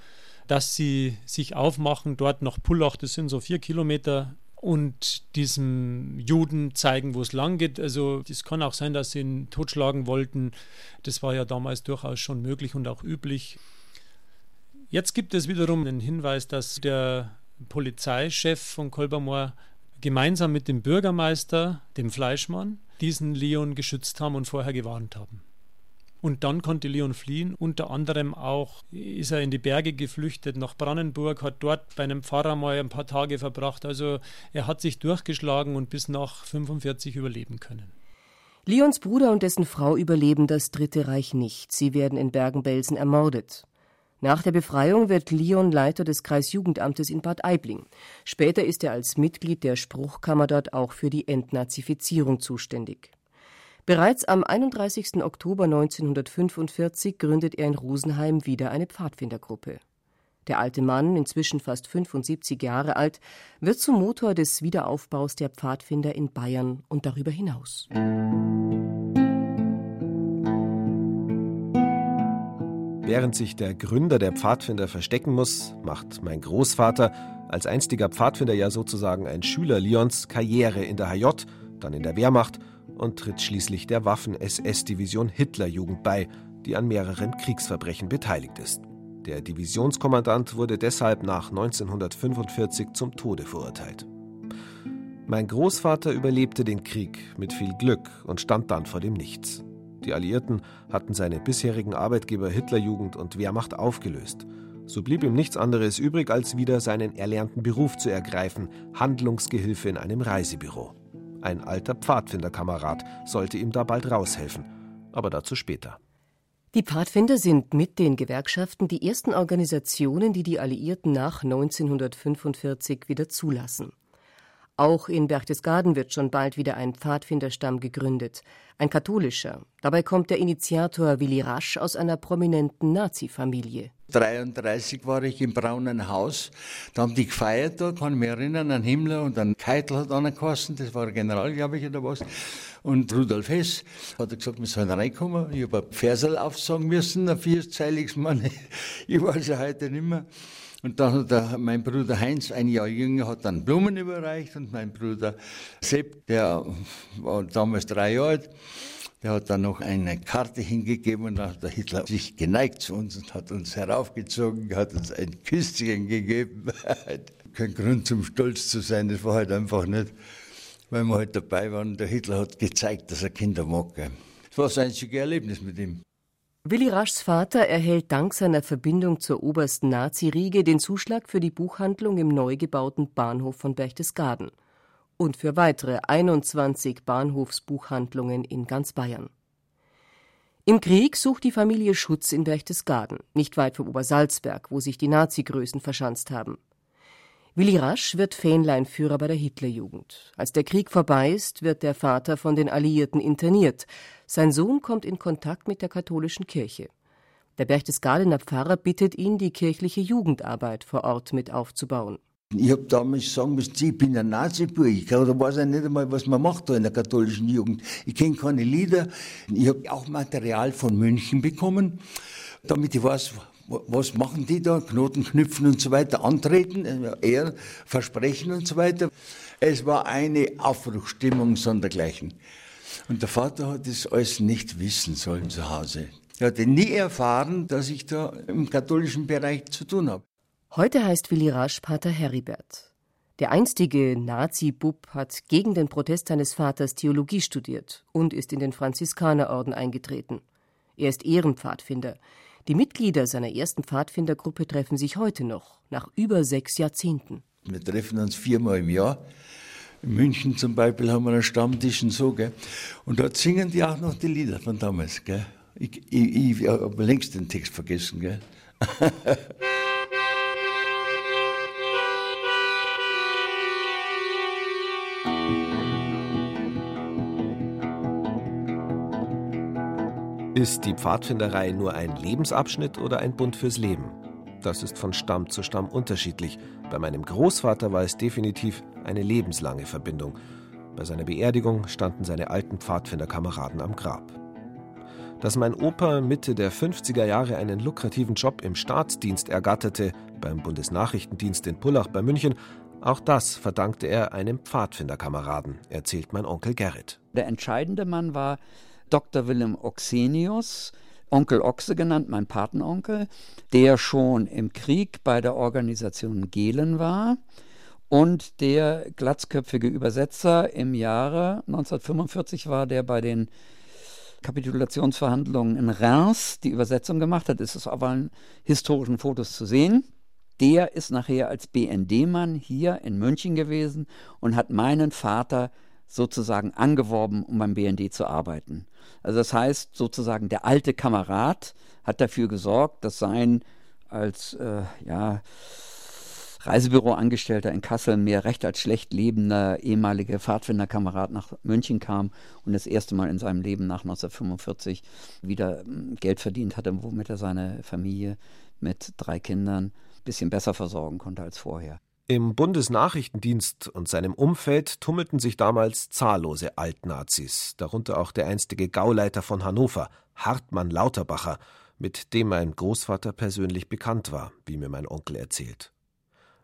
[SPEAKER 12] dass sie sich aufmachen, dort nach Pullach, das sind so vier Kilometer und diesem Juden zeigen, wo es lang geht. Also es kann auch sein, dass sie ihn totschlagen wollten. Das war ja damals durchaus schon möglich und auch üblich. Jetzt gibt es wiederum den Hinweis, dass der Polizeichef von Kolbermoor gemeinsam mit dem Bürgermeister, dem Fleischmann, diesen Leon geschützt haben und vorher gewarnt haben. Und dann konnte Leon fliehen. Unter anderem auch ist er in die Berge geflüchtet nach Brandenburg, hat dort bei einem Pfarrer mal ein paar Tage verbracht. Also er hat sich durchgeschlagen und bis nach 45 überleben können.
[SPEAKER 5] Leons Bruder und dessen Frau überleben das Dritte Reich nicht. Sie werden in Bergen-Belsen ermordet. Nach der Befreiung wird Leon Leiter des Kreisjugendamtes in Bad Aibling. Später ist er als Mitglied der Spruchkammer dort auch für die Entnazifizierung zuständig. Bereits am 31. Oktober 1945 gründet er in Rosenheim wieder eine Pfadfindergruppe. Der alte Mann, inzwischen fast 75 Jahre alt, wird zum Motor des Wiederaufbaus der Pfadfinder in Bayern und darüber hinaus.
[SPEAKER 3] Während sich der Gründer der Pfadfinder verstecken muss, macht mein Großvater, als einstiger Pfadfinder ja sozusagen ein Schüler Lions, Karriere in der HJ, dann in der Wehrmacht und tritt schließlich der Waffen-SS-Division Hitlerjugend bei, die an mehreren Kriegsverbrechen beteiligt ist. Der Divisionskommandant wurde deshalb nach 1945 zum Tode verurteilt. Mein Großvater überlebte den Krieg mit viel Glück und stand dann vor dem Nichts. Die Alliierten hatten seine bisherigen Arbeitgeber Hitlerjugend und Wehrmacht aufgelöst. So blieb ihm nichts anderes übrig, als wieder seinen erlernten Beruf zu ergreifen, Handlungsgehilfe in einem Reisebüro. Ein alter Pfadfinderkamerad sollte ihm da bald raushelfen, aber dazu später.
[SPEAKER 5] Die Pfadfinder sind mit den Gewerkschaften die ersten Organisationen, die die Alliierten nach 1945 wieder zulassen. Auch in Berchtesgaden wird schon bald wieder ein Pfadfinderstamm gegründet, ein katholischer. Dabei kommt der Initiator Willi Rasch aus einer prominenten Nazi-Familie.
[SPEAKER 13] 33 war ich im Braunen Haus. Da haben die gefeiert, da kann ich mich erinnern, an Himmler und an Keitel hat angekostet, das war General, glaube ich, oder was. Und Rudolf Hess hat gesagt, wir sollen reinkommen. Ich habe ein Versal aufsagen müssen, ein vierzeiliges Mann. Ich weiß ja heute nicht mehr. Und dann hat der, mein Bruder Heinz, ein Jahr jünger, hat dann Blumen überreicht und mein Bruder Sepp, der war damals drei Jahre alt, der hat dann noch eine Karte hingegeben und dann hat der Hitler sich geneigt zu uns und hat uns heraufgezogen, hat uns ein Küsschen gegeben. Kein Grund zum Stolz zu sein, das war halt einfach nicht, weil wir halt dabei waren. Der Hitler hat gezeigt, dass er Kinder mag. Das war das einzige Erlebnis mit ihm.
[SPEAKER 5] Willi Raschs Vater erhält dank seiner Verbindung zur obersten Nazi-Riege den Zuschlag für die Buchhandlung im neu gebauten Bahnhof von Berchtesgaden und für weitere 21 Bahnhofsbuchhandlungen in ganz Bayern. Im Krieg sucht die Familie Schutz in Berchtesgaden, nicht weit vom Obersalzberg, wo sich die Nazi-Größen verschanzt haben. Willi Rasch wird Fähnleinführer bei der Hitlerjugend. Als der Krieg vorbei ist, wird der Vater von den Alliierten interniert. Sein Sohn kommt in Kontakt mit der katholischen Kirche. Der Berchtesgadener Pfarrer bittet ihn, die kirchliche Jugendarbeit vor Ort mit aufzubauen.
[SPEAKER 13] Ich habe damals sagen müssen, ich bin ein Nazi-Bub. Ich weiß ja nicht einmal, was man macht da in der katholischen Jugend. Ich kenne keine Lieder. Ich habe auch Material von München bekommen, damit ich weiß, was machen die da? Knoten knüpfen und so weiter, antreten, eher versprechen und so weiter. Es war eine Aufbruchstimmung sondergleichen. Und der Vater hat das alles nicht wissen sollen zu Hause. Er hatte nie erfahren, dass ich da im katholischen Bereich zu tun habe.
[SPEAKER 5] Heute heißt Willi Rasch Pater Heribert. Der einstige Nazi-Bub hat gegen den Protest seines Vaters Theologie studiert und ist in den Franziskanerorden eingetreten. Er ist Ehrenpfadfinder. Die Mitglieder seiner ersten Pfadfindergruppe treffen sich heute noch, nach über sechs Jahrzehnten.
[SPEAKER 13] Wir treffen uns viermal im Jahr. In München zum Beispiel haben wir einen Stammtisch und so, gell? Und dort singen die auch noch die Lieder von damals, gell? Ich, ich, ich habe längst den Text vergessen, gell?
[SPEAKER 3] Ist die Pfadfinderei nur ein Lebensabschnitt oder ein Bund fürs Leben? Das ist von Stamm zu Stamm unterschiedlich. Bei meinem Großvater war es definitiv eine lebenslange Verbindung. Bei seiner Beerdigung standen seine alten Pfadfinderkameraden am Grab. Dass mein Opa Mitte der 50er Jahre einen lukrativen Job im Staatsdienst ergatterte, beim Bundesnachrichtendienst in Pullach bei München, auch das verdankte er einem Pfadfinderkameraden, erzählt mein Onkel Gerrit.
[SPEAKER 4] Der entscheidende Mann war Dr. Willem Oxenius, Onkel Ochse genannt, mein Patenonkel, der schon im Krieg bei der Organisation Gehlen war und der glatzköpfige Übersetzer im Jahre 1945 war, der bei den Kapitulationsverhandlungen in Reims die Übersetzung gemacht hat. ist es auf allen historischen Fotos zu sehen. Der ist nachher als BND-Mann hier in München gewesen und hat meinen Vater sozusagen angeworben, um beim BND zu arbeiten. Also das heißt sozusagen, der alte Kamerad hat dafür gesorgt, dass sein als äh, ja, Reisebüroangestellter in Kassel mehr recht als schlecht lebender ehemaliger Pfadfinderkamerad nach München kam und das erste Mal in seinem Leben nach 1945 wieder hm, Geld verdient hatte, womit er seine Familie mit drei Kindern ein bisschen besser versorgen konnte als vorher.
[SPEAKER 3] Im Bundesnachrichtendienst und seinem Umfeld tummelten sich damals zahllose Altnazis, darunter auch der einstige Gauleiter von Hannover, Hartmann Lauterbacher, mit dem mein Großvater persönlich bekannt war, wie mir mein Onkel erzählt.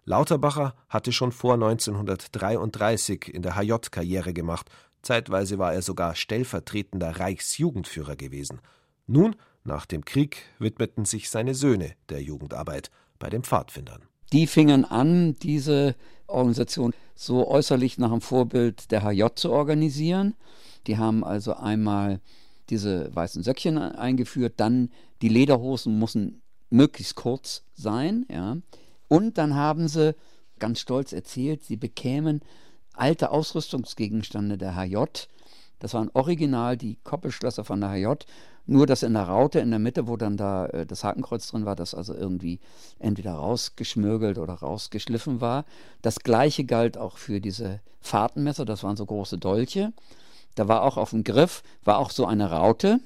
[SPEAKER 3] Lauterbacher hatte schon vor 1933 in der HJ Karriere gemacht, zeitweise war er sogar stellvertretender Reichsjugendführer gewesen. Nun, nach dem Krieg, widmeten sich seine Söhne der Jugendarbeit bei den Pfadfindern.
[SPEAKER 4] Die fingen an, diese Organisation so äußerlich nach dem Vorbild der HJ zu organisieren. Die haben also einmal diese weißen Söckchen eingeführt, dann die Lederhosen müssen möglichst kurz sein, ja. Und dann haben sie ganz stolz erzählt, sie bekämen alte Ausrüstungsgegenstände der HJ. Das waren original die Koppelschlösser von der HJ, nur dass in der Raute in der Mitte, wo dann da äh, das Hakenkreuz drin war, das also irgendwie entweder rausgeschmürgelt oder rausgeschliffen war. Das gleiche galt auch für diese Fahrtenmesser, das waren so große Dolche. Da war auch auf dem Griff, war auch so eine Raute.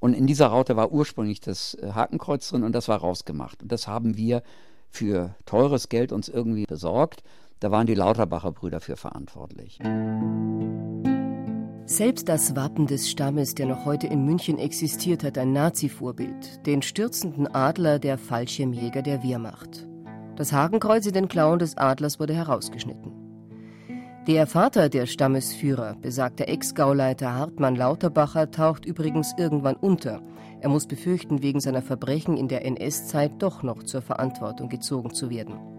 [SPEAKER 4] Und in dieser Raute war ursprünglich das äh, Hakenkreuz drin und das war rausgemacht. Und das haben wir für teures Geld uns irgendwie besorgt. Da waren die Lauterbacher Brüder für verantwortlich.
[SPEAKER 5] Selbst das Wappen des Stammes, der noch heute in München existiert, hat ein Nazi-Vorbild, den stürzenden Adler der Fallschirmjäger der Wehrmacht. Das Hakenkreuz in den Klauen des Adlers wurde herausgeschnitten. Der Vater der Stammesführer, besagter Ex-Gauleiter Hartmann Lauterbacher, taucht übrigens irgendwann unter. Er muss befürchten, wegen seiner Verbrechen in der NS-Zeit doch noch zur Verantwortung gezogen zu werden.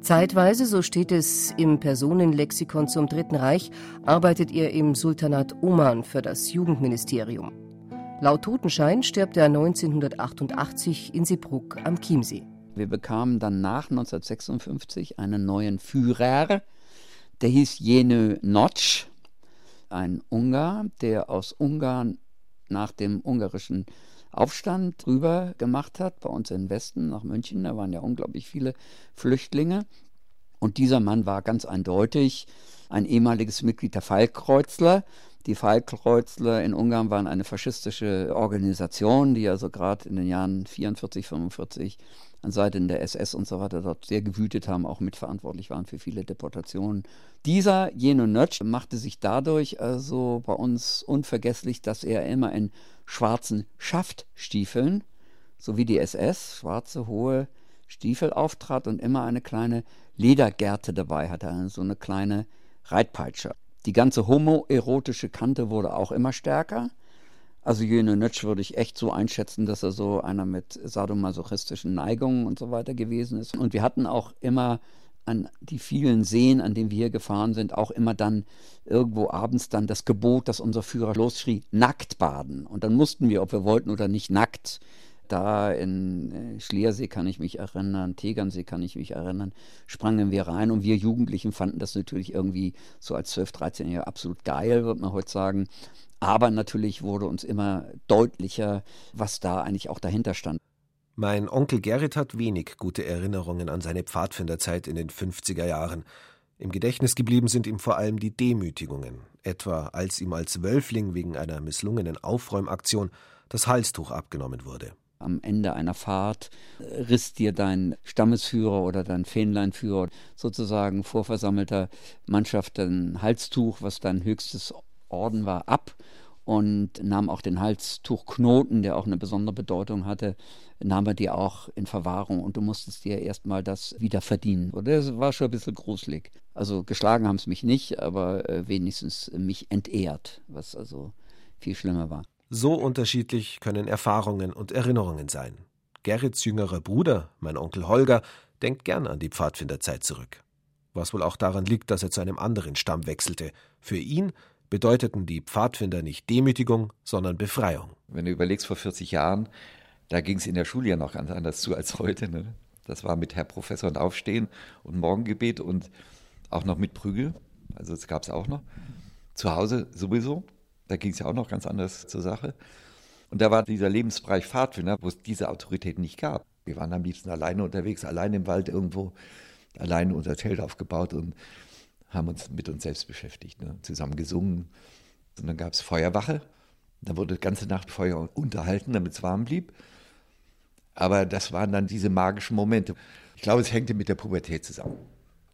[SPEAKER 5] Zeitweise, so steht es im Personenlexikon zum Dritten Reich, arbeitet er im Sultanat Oman für das Jugendministerium. Laut Totenschein stirbt er 1988 in Seebrugg am Chiemsee.
[SPEAKER 4] Wir bekamen dann nach 1956 einen neuen Führer, der hieß Jenö Notch, ein Ungar, der aus Ungarn nach dem ungarischen Aufstand drüber gemacht hat, bei uns im Westen, nach München. Da waren ja unglaublich viele Flüchtlinge. Und dieser Mann war ganz eindeutig ein ehemaliges Mitglied der Falkkreuzler. Die Falkkreuzler in Ungarn waren eine faschistische Organisation, die also gerade in den Jahren 44, 45 an Seiten der SS und so weiter dort sehr gewütet haben, auch mitverantwortlich waren für viele Deportationen. Dieser Jeno Nötsch machte sich dadurch also bei uns unvergesslich, dass er immer in schwarzen Schaftstiefeln, so wie die SS, schwarze hohe Stiefel auftrat und immer eine kleine Ledergerte dabei hatte, so eine kleine Reitpeitsche. Die ganze homoerotische Kante wurde auch immer stärker. Also Jene Nötsch würde ich echt so einschätzen, dass er so einer mit sadomasochistischen Neigungen und so weiter gewesen ist. Und wir hatten auch immer an die vielen Seen, an denen wir hier gefahren sind, auch immer dann irgendwo abends dann das Gebot, dass unser Führer losschrie, nackt baden. Und dann mussten wir, ob wir wollten oder nicht, nackt. Da in äh, Schliersee kann ich mich erinnern, Tegernsee kann ich mich erinnern, sprangen wir rein und wir Jugendlichen fanden das natürlich irgendwie so als 12-, 13-Jährige absolut geil, würde man heute sagen. Aber natürlich wurde uns immer deutlicher, was da eigentlich auch dahinter stand.
[SPEAKER 3] Mein Onkel Gerrit hat wenig gute Erinnerungen an seine Pfadfinderzeit in den 50er Jahren. Im Gedächtnis geblieben sind ihm vor allem die Demütigungen, etwa als ihm als Wölfling wegen einer misslungenen Aufräumaktion das Halstuch abgenommen wurde.
[SPEAKER 4] Am Ende einer Fahrt riss dir dein Stammesführer oder dein Fähnleinführer sozusagen vor versammelter Mannschaft dein Halstuch, was dein höchstes Orden war, ab und nahm auch den Halstuchknoten, der auch eine besondere Bedeutung hatte, nahm er dir auch in Verwahrung und du musstest dir erstmal das wieder verdienen. Und das war schon ein bisschen gruselig. Also geschlagen haben es mich nicht, aber äh, wenigstens mich entehrt, was also viel schlimmer war.
[SPEAKER 3] So unterschiedlich können Erfahrungen und Erinnerungen sein. Gerrits jüngerer Bruder, mein Onkel Holger, denkt gern an die Pfadfinderzeit zurück. Was wohl auch daran liegt, dass er zu einem anderen Stamm wechselte. Für ihn bedeuteten die Pfadfinder nicht Demütigung, sondern Befreiung.
[SPEAKER 11] Wenn du überlegst, vor 40 Jahren, da ging es in der Schule ja noch ganz anders zu als heute. Ne? Das war mit Herr Professor und Aufstehen und Morgengebet und auch noch mit Prügel. Also das gab es auch noch. Zu Hause sowieso. Da ging es ja auch noch ganz anders zur Sache. Und da war dieser Lebensbereich Pfadfinder, wo es diese Autorität nicht gab. Wir waren am liebsten alleine unterwegs, allein im Wald irgendwo, alleine unser Zelt aufgebaut und haben uns mit uns selbst beschäftigt, ne? zusammen gesungen. Und dann gab es Feuerwache. Da wurde die ganze Nacht Feuer unterhalten, damit es warm blieb. Aber das waren dann diese magischen Momente. Ich glaube, es hängte mit der Pubertät zusammen.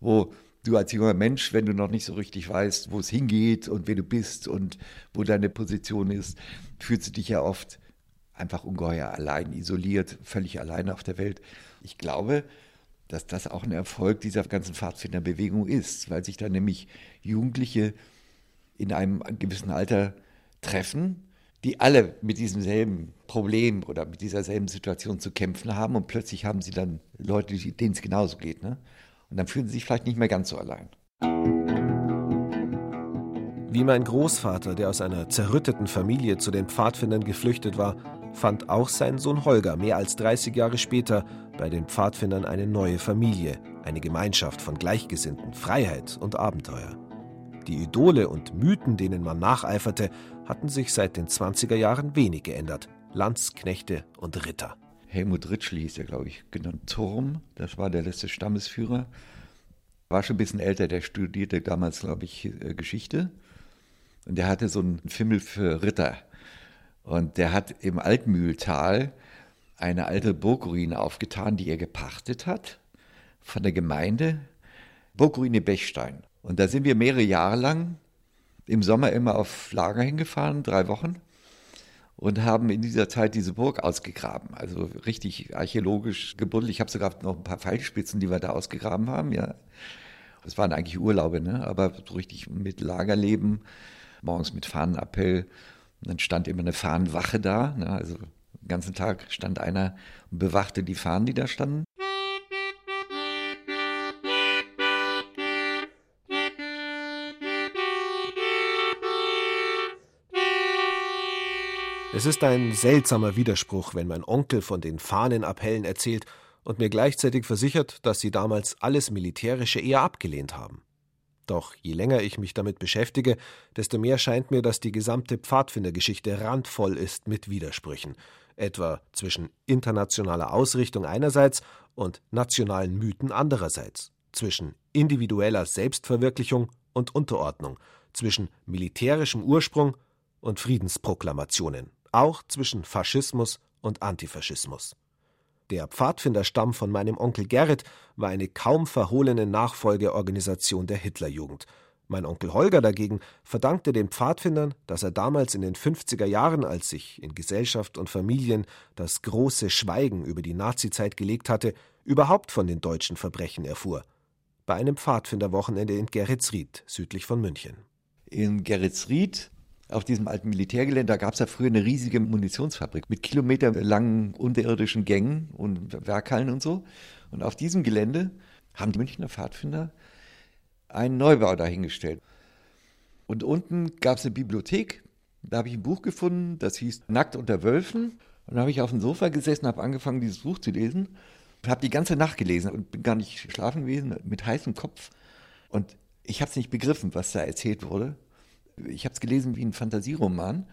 [SPEAKER 11] Wo du als junger Mensch, wenn du noch nicht so richtig weißt, wo es hingeht und wer du bist und wo deine Position ist, fühlst du dich ja oft einfach ungeheuer allein, isoliert, völlig alleine auf der Welt. Ich glaube, dass das auch ein Erfolg dieser ganzen Pfadfinderbewegung ist, weil sich da nämlich Jugendliche in einem gewissen Alter treffen, die alle mit diesem selben Problem oder mit dieser selben Situation zu kämpfen haben und plötzlich haben sie dann Leute, denen es genauso geht. Ne? Und dann fühlen sie sich vielleicht nicht mehr ganz so allein.
[SPEAKER 3] Wie mein Großvater, der aus einer zerrütteten Familie zu den Pfadfindern geflüchtet war, fand auch sein Sohn Holger mehr als 30 Jahre später bei den Pfadfindern eine neue Familie, eine Gemeinschaft von Gleichgesinnten, Freiheit und Abenteuer. Die Idole und Mythen, denen man nacheiferte, hatten sich seit den 20er Jahren wenig geändert. Landsknechte und Ritter.
[SPEAKER 11] Helmut Ritschl hieß er, glaube ich, genannt Turm. Das war der letzte Stammesführer. War schon ein bisschen älter, der studierte damals, glaube ich, äh, Geschichte. Und der hatte so einen Fimmel für Ritter. Und der hat im Altmühltal eine alte Burgruine aufgetan, die er gepachtet hat von der Gemeinde. Burgruine Bechstein. Und da sind wir mehrere Jahre lang im Sommer immer auf Lager hingefahren, drei Wochen, und haben in dieser Zeit diese Burg ausgegraben. Also richtig archäologisch gebuddelt. Ich habe sogar noch ein paar Pfeilspitzen, die wir da ausgegraben haben, ja. Das waren eigentlich Urlaube, ne? aber so richtig mit Lagerleben, morgens mit Fahnenappell und dann stand immer eine Fahnenwache da. Ne? Also den ganzen Tag stand einer und bewachte die Fahnen, die da standen.
[SPEAKER 3] Es ist ein seltsamer Widerspruch, wenn mein Onkel von den Fahnenappellen erzählt und mir gleichzeitig versichert, dass sie damals alles Militärische eher abgelehnt haben. Doch je länger ich mich damit beschäftige, desto mehr scheint mir, dass die gesamte Pfadfindergeschichte randvoll ist mit Widersprüchen, etwa zwischen internationaler Ausrichtung einerseits und nationalen Mythen andererseits, zwischen individueller Selbstverwirklichung und Unterordnung, zwischen militärischem Ursprung und Friedensproklamationen, auch zwischen Faschismus und Antifaschismus. Der Pfadfinderstamm von meinem Onkel Gerrit war eine kaum verhohlene Nachfolgeorganisation der Hitlerjugend. Mein Onkel Holger dagegen verdankte den Pfadfindern, dass er damals in den 50er Jahren, als sich in Gesellschaft und Familien das große Schweigen über die Nazizeit gelegt hatte, überhaupt von den deutschen Verbrechen erfuhr. Bei einem Pfadfinderwochenende in Geretsried, südlich von München.
[SPEAKER 11] In Geretsried auf diesem alten Militärgelände, da gab es ja früher eine riesige Munitionsfabrik mit kilometerlangen unterirdischen Gängen und Werkhallen und so. Und auf diesem Gelände haben die Münchner Pfadfinder einen Neubau dahingestellt. Und unten gab es eine Bibliothek. Da habe ich ein Buch gefunden, das hieß Nackt unter Wölfen. Und da habe ich auf dem Sofa gesessen, habe angefangen, dieses Buch zu lesen. Habe die ganze Nacht gelesen und bin gar nicht schlafen gewesen, mit heißem Kopf. Und ich habe es nicht begriffen, was da erzählt wurde ich habe es gelesen wie ein Fantasieroman,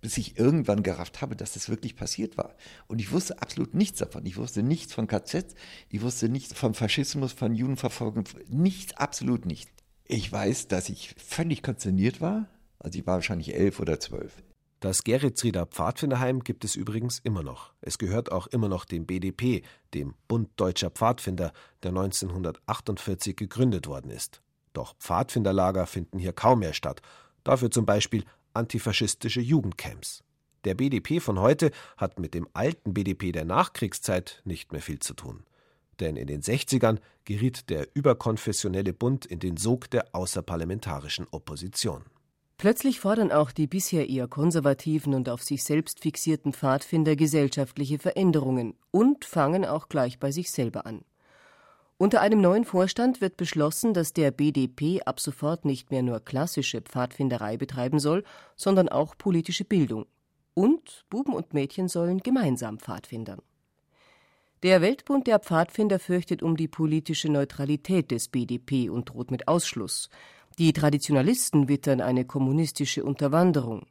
[SPEAKER 11] bis ich irgendwann gerafft habe, dass das wirklich passiert war. Und ich wusste absolut nichts davon. Ich wusste nichts von KZ, ich wusste nichts vom Faschismus, von Judenverfolgung, nichts, absolut nichts. Ich weiß, dass ich völlig konsterniert war. Also ich war wahrscheinlich elf oder zwölf.
[SPEAKER 3] Das Geretsrieder Pfadfinderheim gibt es übrigens immer noch. Es gehört auch immer noch dem BDP, dem Bund Deutscher Pfadfinder, der 1948 gegründet worden ist. Doch Pfadfinderlager finden hier kaum mehr statt Dafür zum Beispiel antifaschistische Jugendcamps. Der BDP von heute hat mit dem alten BDP der Nachkriegszeit nicht mehr viel zu tun. Denn in den 60ern geriet der überkonfessionelle Bund in den Sog der außerparlamentarischen Opposition.
[SPEAKER 5] Plötzlich fordern auch die bisher eher konservativen und auf sich selbst fixierten Pfadfinder gesellschaftliche Veränderungen und fangen auch gleich bei sich selber an. Unter einem neuen Vorstand wird beschlossen, dass der BDP ab sofort nicht mehr nur klassische Pfadfinderei betreiben soll, sondern auch politische Bildung. Und Buben und Mädchen sollen gemeinsam Pfadfindern. Der Weltbund der Pfadfinder fürchtet um die politische Neutralität des BDP und droht mit Ausschluss. Die Traditionalisten wittern eine kommunistische Unterwanderung.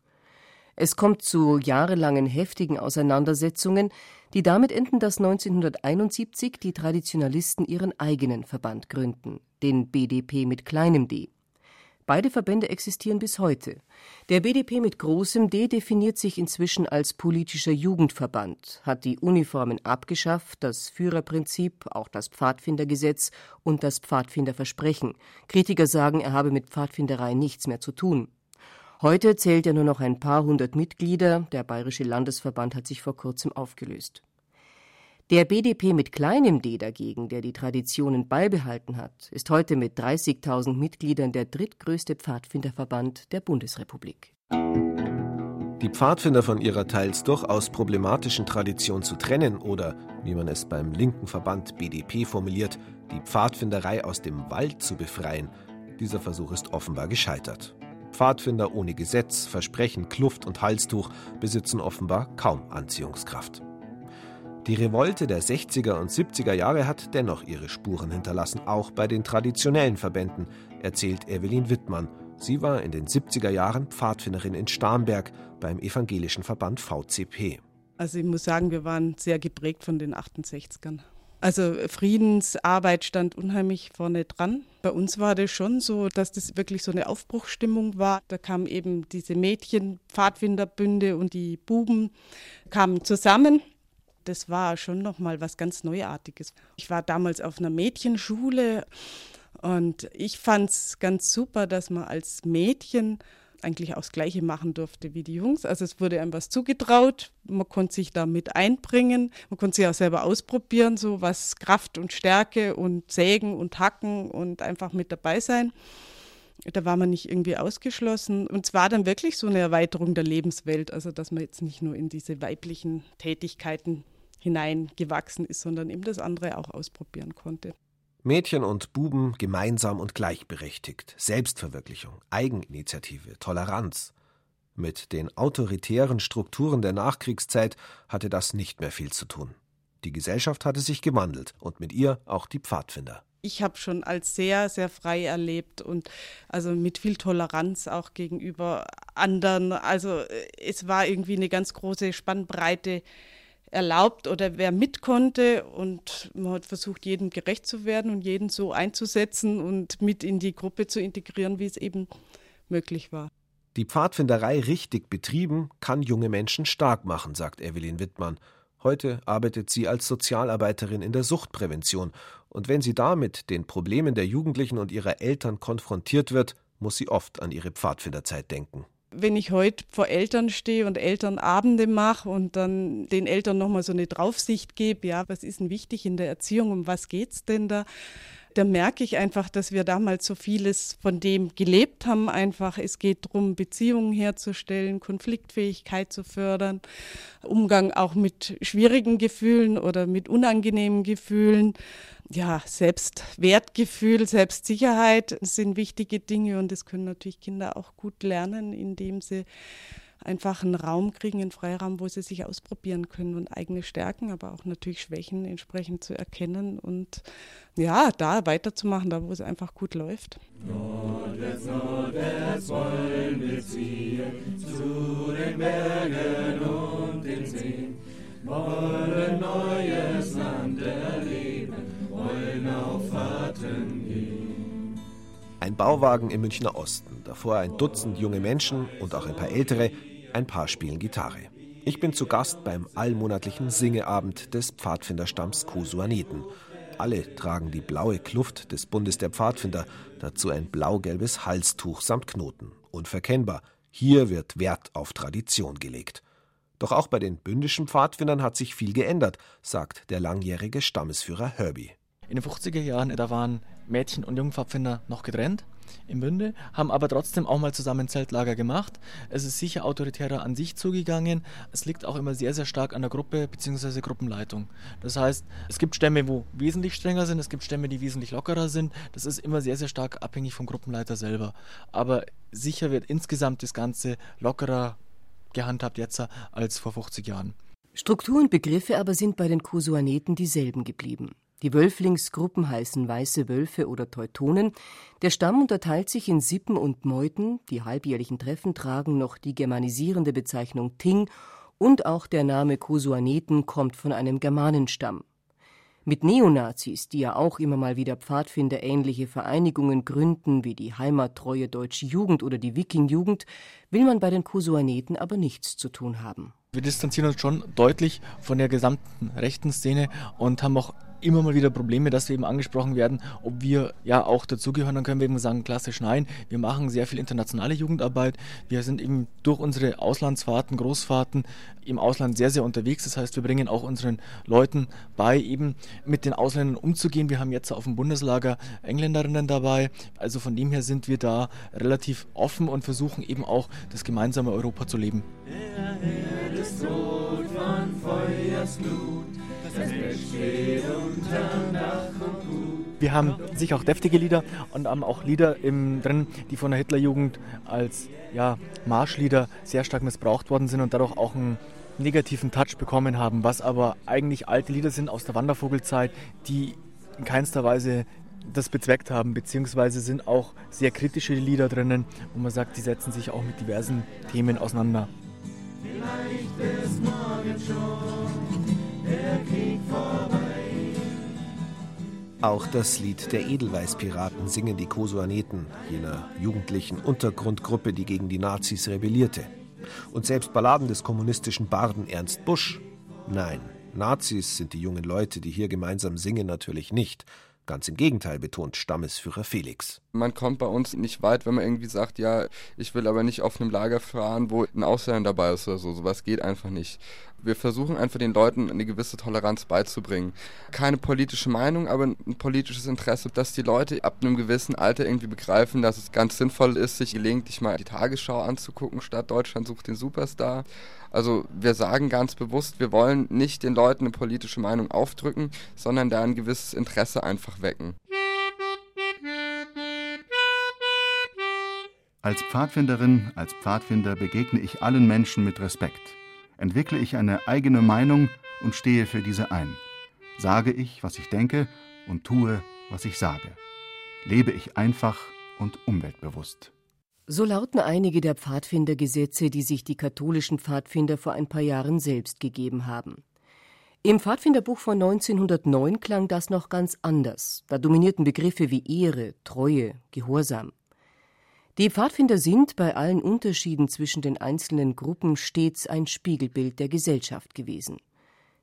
[SPEAKER 5] Es kommt zu jahrelangen heftigen Auseinandersetzungen, die damit enden, dass 1971 die Traditionalisten ihren eigenen Verband gründen, den BDP mit kleinem d. Beide Verbände existieren bis heute. Der BDP mit großem D definiert sich inzwischen als politischer Jugendverband, hat die Uniformen abgeschafft, das Führerprinzip, auch das Pfadfindergesetz und das Pfadfinderversprechen. Kritiker sagen, er habe mit Pfadfinderei nichts mehr zu tun. Heute zählt er nur noch ein paar hundert Mitglieder. Der Bayerische Landesverband hat sich vor kurzem aufgelöst. Der BDP mit kleinem d dagegen, der die Traditionen beibehalten hat, ist heute mit 30.000 Mitgliedern der drittgrößte Pfadfinderverband der Bundesrepublik.
[SPEAKER 3] Die Pfadfinder von ihrer teils durchaus problematischen Tradition zu trennen oder, wie man es beim linken Verband BDP formuliert, die Pfadfinderei aus dem Wald zu befreien, dieser Versuch ist offenbar gescheitert. Pfadfinder ohne Gesetz, Versprechen, Kluft und Halstuch besitzen offenbar kaum Anziehungskraft. Die Revolte der 60er und 70er Jahre hat dennoch ihre Spuren hinterlassen, auch bei den traditionellen Verbänden, erzählt Evelyn Wittmann. Sie war in den 70er Jahren Pfadfinderin in Starnberg beim evangelischen Verband VCP.
[SPEAKER 14] Also ich muss sagen, wir waren sehr geprägt von den 68ern. Also Friedensarbeit stand unheimlich vorne dran. Bei uns war das schon so, dass das wirklich so eine Aufbruchsstimmung war. Da kamen eben diese Mädchen, Pfadfinderbünde und die Buben kamen zusammen. Das war schon noch mal was ganz Neuartiges. Ich war damals auf einer Mädchenschule und ich fand es ganz super, dass man als Mädchen eigentlich auch das Gleiche machen durfte wie die Jungs. Also es wurde einem was zugetraut, man konnte sich da mit einbringen, man konnte sich auch selber ausprobieren, so was Kraft und Stärke und Sägen und Hacken und einfach mit dabei sein. Da war man nicht irgendwie ausgeschlossen. Und es war dann wirklich so eine Erweiterung der Lebenswelt, also dass man jetzt nicht nur in diese weiblichen Tätigkeiten hineingewachsen ist, sondern eben das andere auch ausprobieren konnte.
[SPEAKER 3] Mädchen und Buben gemeinsam und gleichberechtigt, Selbstverwirklichung, Eigeninitiative, Toleranz. Mit den autoritären Strukturen der Nachkriegszeit hatte das nicht mehr viel zu tun. Die Gesellschaft hatte sich gewandelt und mit ihr auch die Pfadfinder.
[SPEAKER 14] Ich habe schon als sehr, sehr frei erlebt und also mit viel Toleranz auch gegenüber anderen. Also es war irgendwie eine ganz große Spannbreite erlaubt oder wer mit konnte. Und man hat versucht, jedem gerecht zu werden und jeden so einzusetzen und mit in die Gruppe zu integrieren, wie es eben möglich war.
[SPEAKER 3] Die Pfadfinderei richtig betrieben kann junge Menschen stark machen, sagt Evelyn Wittmann. Heute arbeitet sie als Sozialarbeiterin in der Suchtprävention. Und wenn sie da mit den Problemen der Jugendlichen und ihrer Eltern konfrontiert wird, muss sie oft an ihre Pfadfinderzeit denken
[SPEAKER 14] wenn ich heute vor Eltern stehe und Elternabende mache und dann den Eltern nochmal so eine Draufsicht gebe, ja, was ist denn wichtig in der Erziehung, um was geht es denn da? Da merke ich einfach, dass wir damals so vieles von dem gelebt haben. Einfach, es geht darum, Beziehungen herzustellen, Konfliktfähigkeit zu fördern, Umgang auch mit schwierigen Gefühlen oder mit unangenehmen Gefühlen ja, Selbstwertgefühl, Selbstsicherheit sind wichtige Dinge und das können natürlich Kinder auch gut lernen, indem sie einfach einen Raum kriegen, einen Freiraum, wo sie sich ausprobieren können und eigene Stärken, aber auch natürlich Schwächen entsprechend zu erkennen und ja, da weiterzumachen, da wo es einfach gut läuft.
[SPEAKER 15] Nordwärts, nordwärts wollen wir ziehen, zu den Bergen und den Seen, wollen neues Land erleben wollen auf Fahrten
[SPEAKER 3] Bauwagen im Münchner Osten, davor ein Dutzend junge Menschen und auch ein paar ältere, ein paar spielen Gitarre. Ich bin zu Gast beim allmonatlichen Singeabend des Pfadfinderstamms Kusuaneten. Alle tragen die blaue Kluft des Bundes der Pfadfinder, dazu ein blau-gelbes Halstuch samt Knoten. Unverkennbar, hier wird Wert auf Tradition gelegt. Doch auch bei den bündischen Pfadfindern hat sich viel geändert, sagt der langjährige Stammesführer Herbie.
[SPEAKER 16] In den 50er Jahren, da waren Mädchen und Jungpfadfinder noch getrennt im Bünde, haben aber trotzdem auch mal zusammen Zeltlager gemacht. Es ist sicher autoritärer an sich zugegangen. Es liegt auch immer sehr, sehr stark an der Gruppe bzw. Gruppenleitung. Das heißt, es gibt Stämme, wo wesentlich strenger sind, es gibt Stämme, die wesentlich lockerer sind. Das ist immer sehr, sehr stark abhängig vom Gruppenleiter selber. Aber sicher wird insgesamt das Ganze lockerer gehandhabt jetzt als vor 50 Jahren.
[SPEAKER 5] Struktur und Begriffe aber sind bei den Kusuaneten dieselben geblieben. Die Wölflingsgruppen heißen Weiße Wölfe oder Teutonen. Der Stamm unterteilt sich in Sippen und Meuten. Die halbjährlichen Treffen tragen noch die germanisierende Bezeichnung Ting und auch der Name Kosuaneten kommt von einem Germanenstamm. Mit Neonazis, die ja auch immer mal wieder Pfadfinder ähnliche Vereinigungen gründen, wie die Heimattreue Deutsche Jugend oder die Wikingjugend, will man bei den Kosuaneten aber nichts zu tun haben.
[SPEAKER 16] Wir distanzieren uns schon deutlich von der gesamten rechten Szene und haben auch immer mal wieder Probleme, dass wir eben angesprochen werden, ob wir ja auch dazugehören. Dann können wir eben sagen, klassisch nein. Wir machen sehr viel internationale Jugendarbeit. Wir sind eben durch unsere Auslandsfahrten, Großfahrten im Ausland sehr, sehr unterwegs. Das heißt, wir bringen auch unseren Leuten bei, eben mit den Ausländern umzugehen. Wir haben jetzt auf dem Bundeslager Engländerinnen dabei. Also von dem her sind wir da relativ offen und versuchen eben auch das gemeinsame Europa zu leben. Der Herr ist rot von Feuersglut. Wir haben sicher auch deftige Lieder und haben auch Lieder im, drin, die von der Hitlerjugend als ja, Marschlieder sehr stark missbraucht worden sind und dadurch auch einen negativen Touch bekommen haben, was aber eigentlich alte Lieder sind aus der Wandervogelzeit, die in keinster Weise das bezweckt haben, beziehungsweise sind auch sehr kritische Lieder drinnen, wo man sagt, die setzen sich auch mit diversen Themen auseinander. Vielleicht ist morgen schon Auch das Lied der Edelweißpiraten singen die Kosuaneten, jener jugendlichen Untergrundgruppe, die gegen die Nazis rebellierte. Und selbst Balladen des kommunistischen Barden Ernst Busch. Nein, Nazis sind die jungen Leute, die hier gemeinsam singen, natürlich nicht. Ganz im Gegenteil, betont Stammesführer Felix.
[SPEAKER 17] Man kommt bei uns nicht weit, wenn man irgendwie sagt, ja, ich will aber nicht auf einem Lager fahren, wo ein Ausländer dabei ist oder so. Sowas geht einfach nicht. Wir versuchen einfach den Leuten eine gewisse Toleranz beizubringen. Keine politische Meinung, aber ein politisches Interesse, dass die Leute ab einem gewissen Alter irgendwie begreifen, dass es ganz sinnvoll ist, sich gelegentlich mal die Tagesschau anzugucken, statt Deutschland sucht den Superstar. Also wir sagen ganz bewusst, wir wollen nicht den Leuten eine politische Meinung aufdrücken, sondern da ein gewisses Interesse einfach wecken.
[SPEAKER 2] Als Pfadfinderin, als Pfadfinder begegne ich allen Menschen mit Respekt. Entwickle ich eine eigene Meinung und stehe für diese ein. Sage ich, was ich denke und tue, was ich sage. Lebe ich einfach und umweltbewusst.
[SPEAKER 5] So lauten einige der Pfadfindergesetze, die sich die katholischen Pfadfinder vor ein paar Jahren selbst gegeben haben. Im Pfadfinderbuch von 1909 klang das noch ganz anders. Da dominierten Begriffe wie Ehre, Treue, Gehorsam. Die Pfadfinder sind bei allen Unterschieden zwischen den einzelnen Gruppen stets ein Spiegelbild der Gesellschaft gewesen.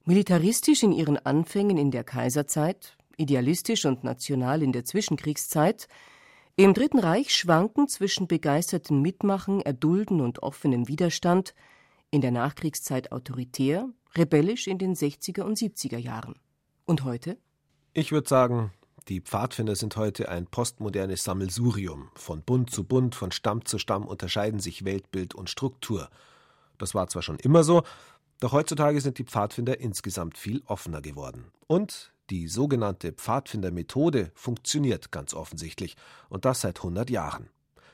[SPEAKER 5] Militaristisch in ihren Anfängen in der Kaiserzeit, idealistisch und national in der Zwischenkriegszeit, im Dritten Reich schwanken zwischen begeistertem Mitmachen, Erdulden und offenem Widerstand, in der Nachkriegszeit autoritär, rebellisch in den 60er und 70er Jahren. Und heute?
[SPEAKER 3] Ich würde sagen, die Pfadfinder sind heute ein postmodernes Sammelsurium. Von Bund zu Bund, von Stamm zu Stamm unterscheiden sich Weltbild und Struktur. Das war zwar schon immer so, doch heutzutage sind die Pfadfinder insgesamt viel offener geworden. Und die sogenannte Pfadfindermethode funktioniert ganz offensichtlich und das seit 100 Jahren.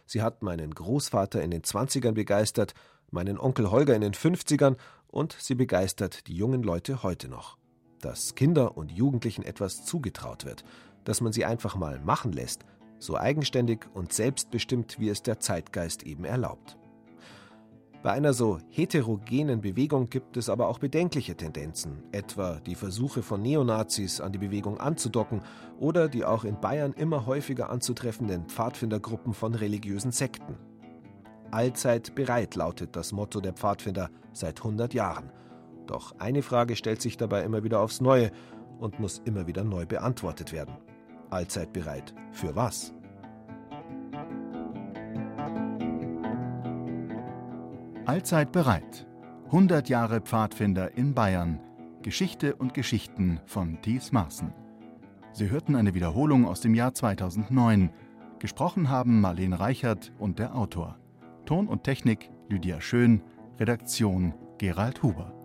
[SPEAKER 3] Sie hat meinen Großvater in den 20ern begeistert, meinen Onkel Holger in den 50ern und sie begeistert die jungen Leute heute noch. Dass Kinder und Jugendlichen etwas zugetraut wird, dass man sie einfach mal machen lässt, so eigenständig und selbstbestimmt, wie es der Zeitgeist eben erlaubt. Bei einer so heterogenen Bewegung gibt es aber auch bedenkliche Tendenzen, etwa die Versuche von Neonazis an die Bewegung anzudocken oder die auch in Bayern immer häufiger anzutreffenden Pfadfindergruppen von religiösen Sekten. Allzeit bereit lautet das Motto der Pfadfinder seit 100 Jahren. Doch eine Frage stellt sich dabei immer wieder aufs Neue und muss immer wieder neu beantwortet werden. Allzeit bereit für was?
[SPEAKER 2] Allzeit bereit. 100 Jahre Pfadfinder in Bayern. Geschichte und Geschichten von Thies Maaßen. Sie hörten eine Wiederholung aus dem Jahr 2009. Gesprochen haben Marlene Reichert und der Autor. Ton und Technik Lydia Schön. Redaktion Gerald Huber.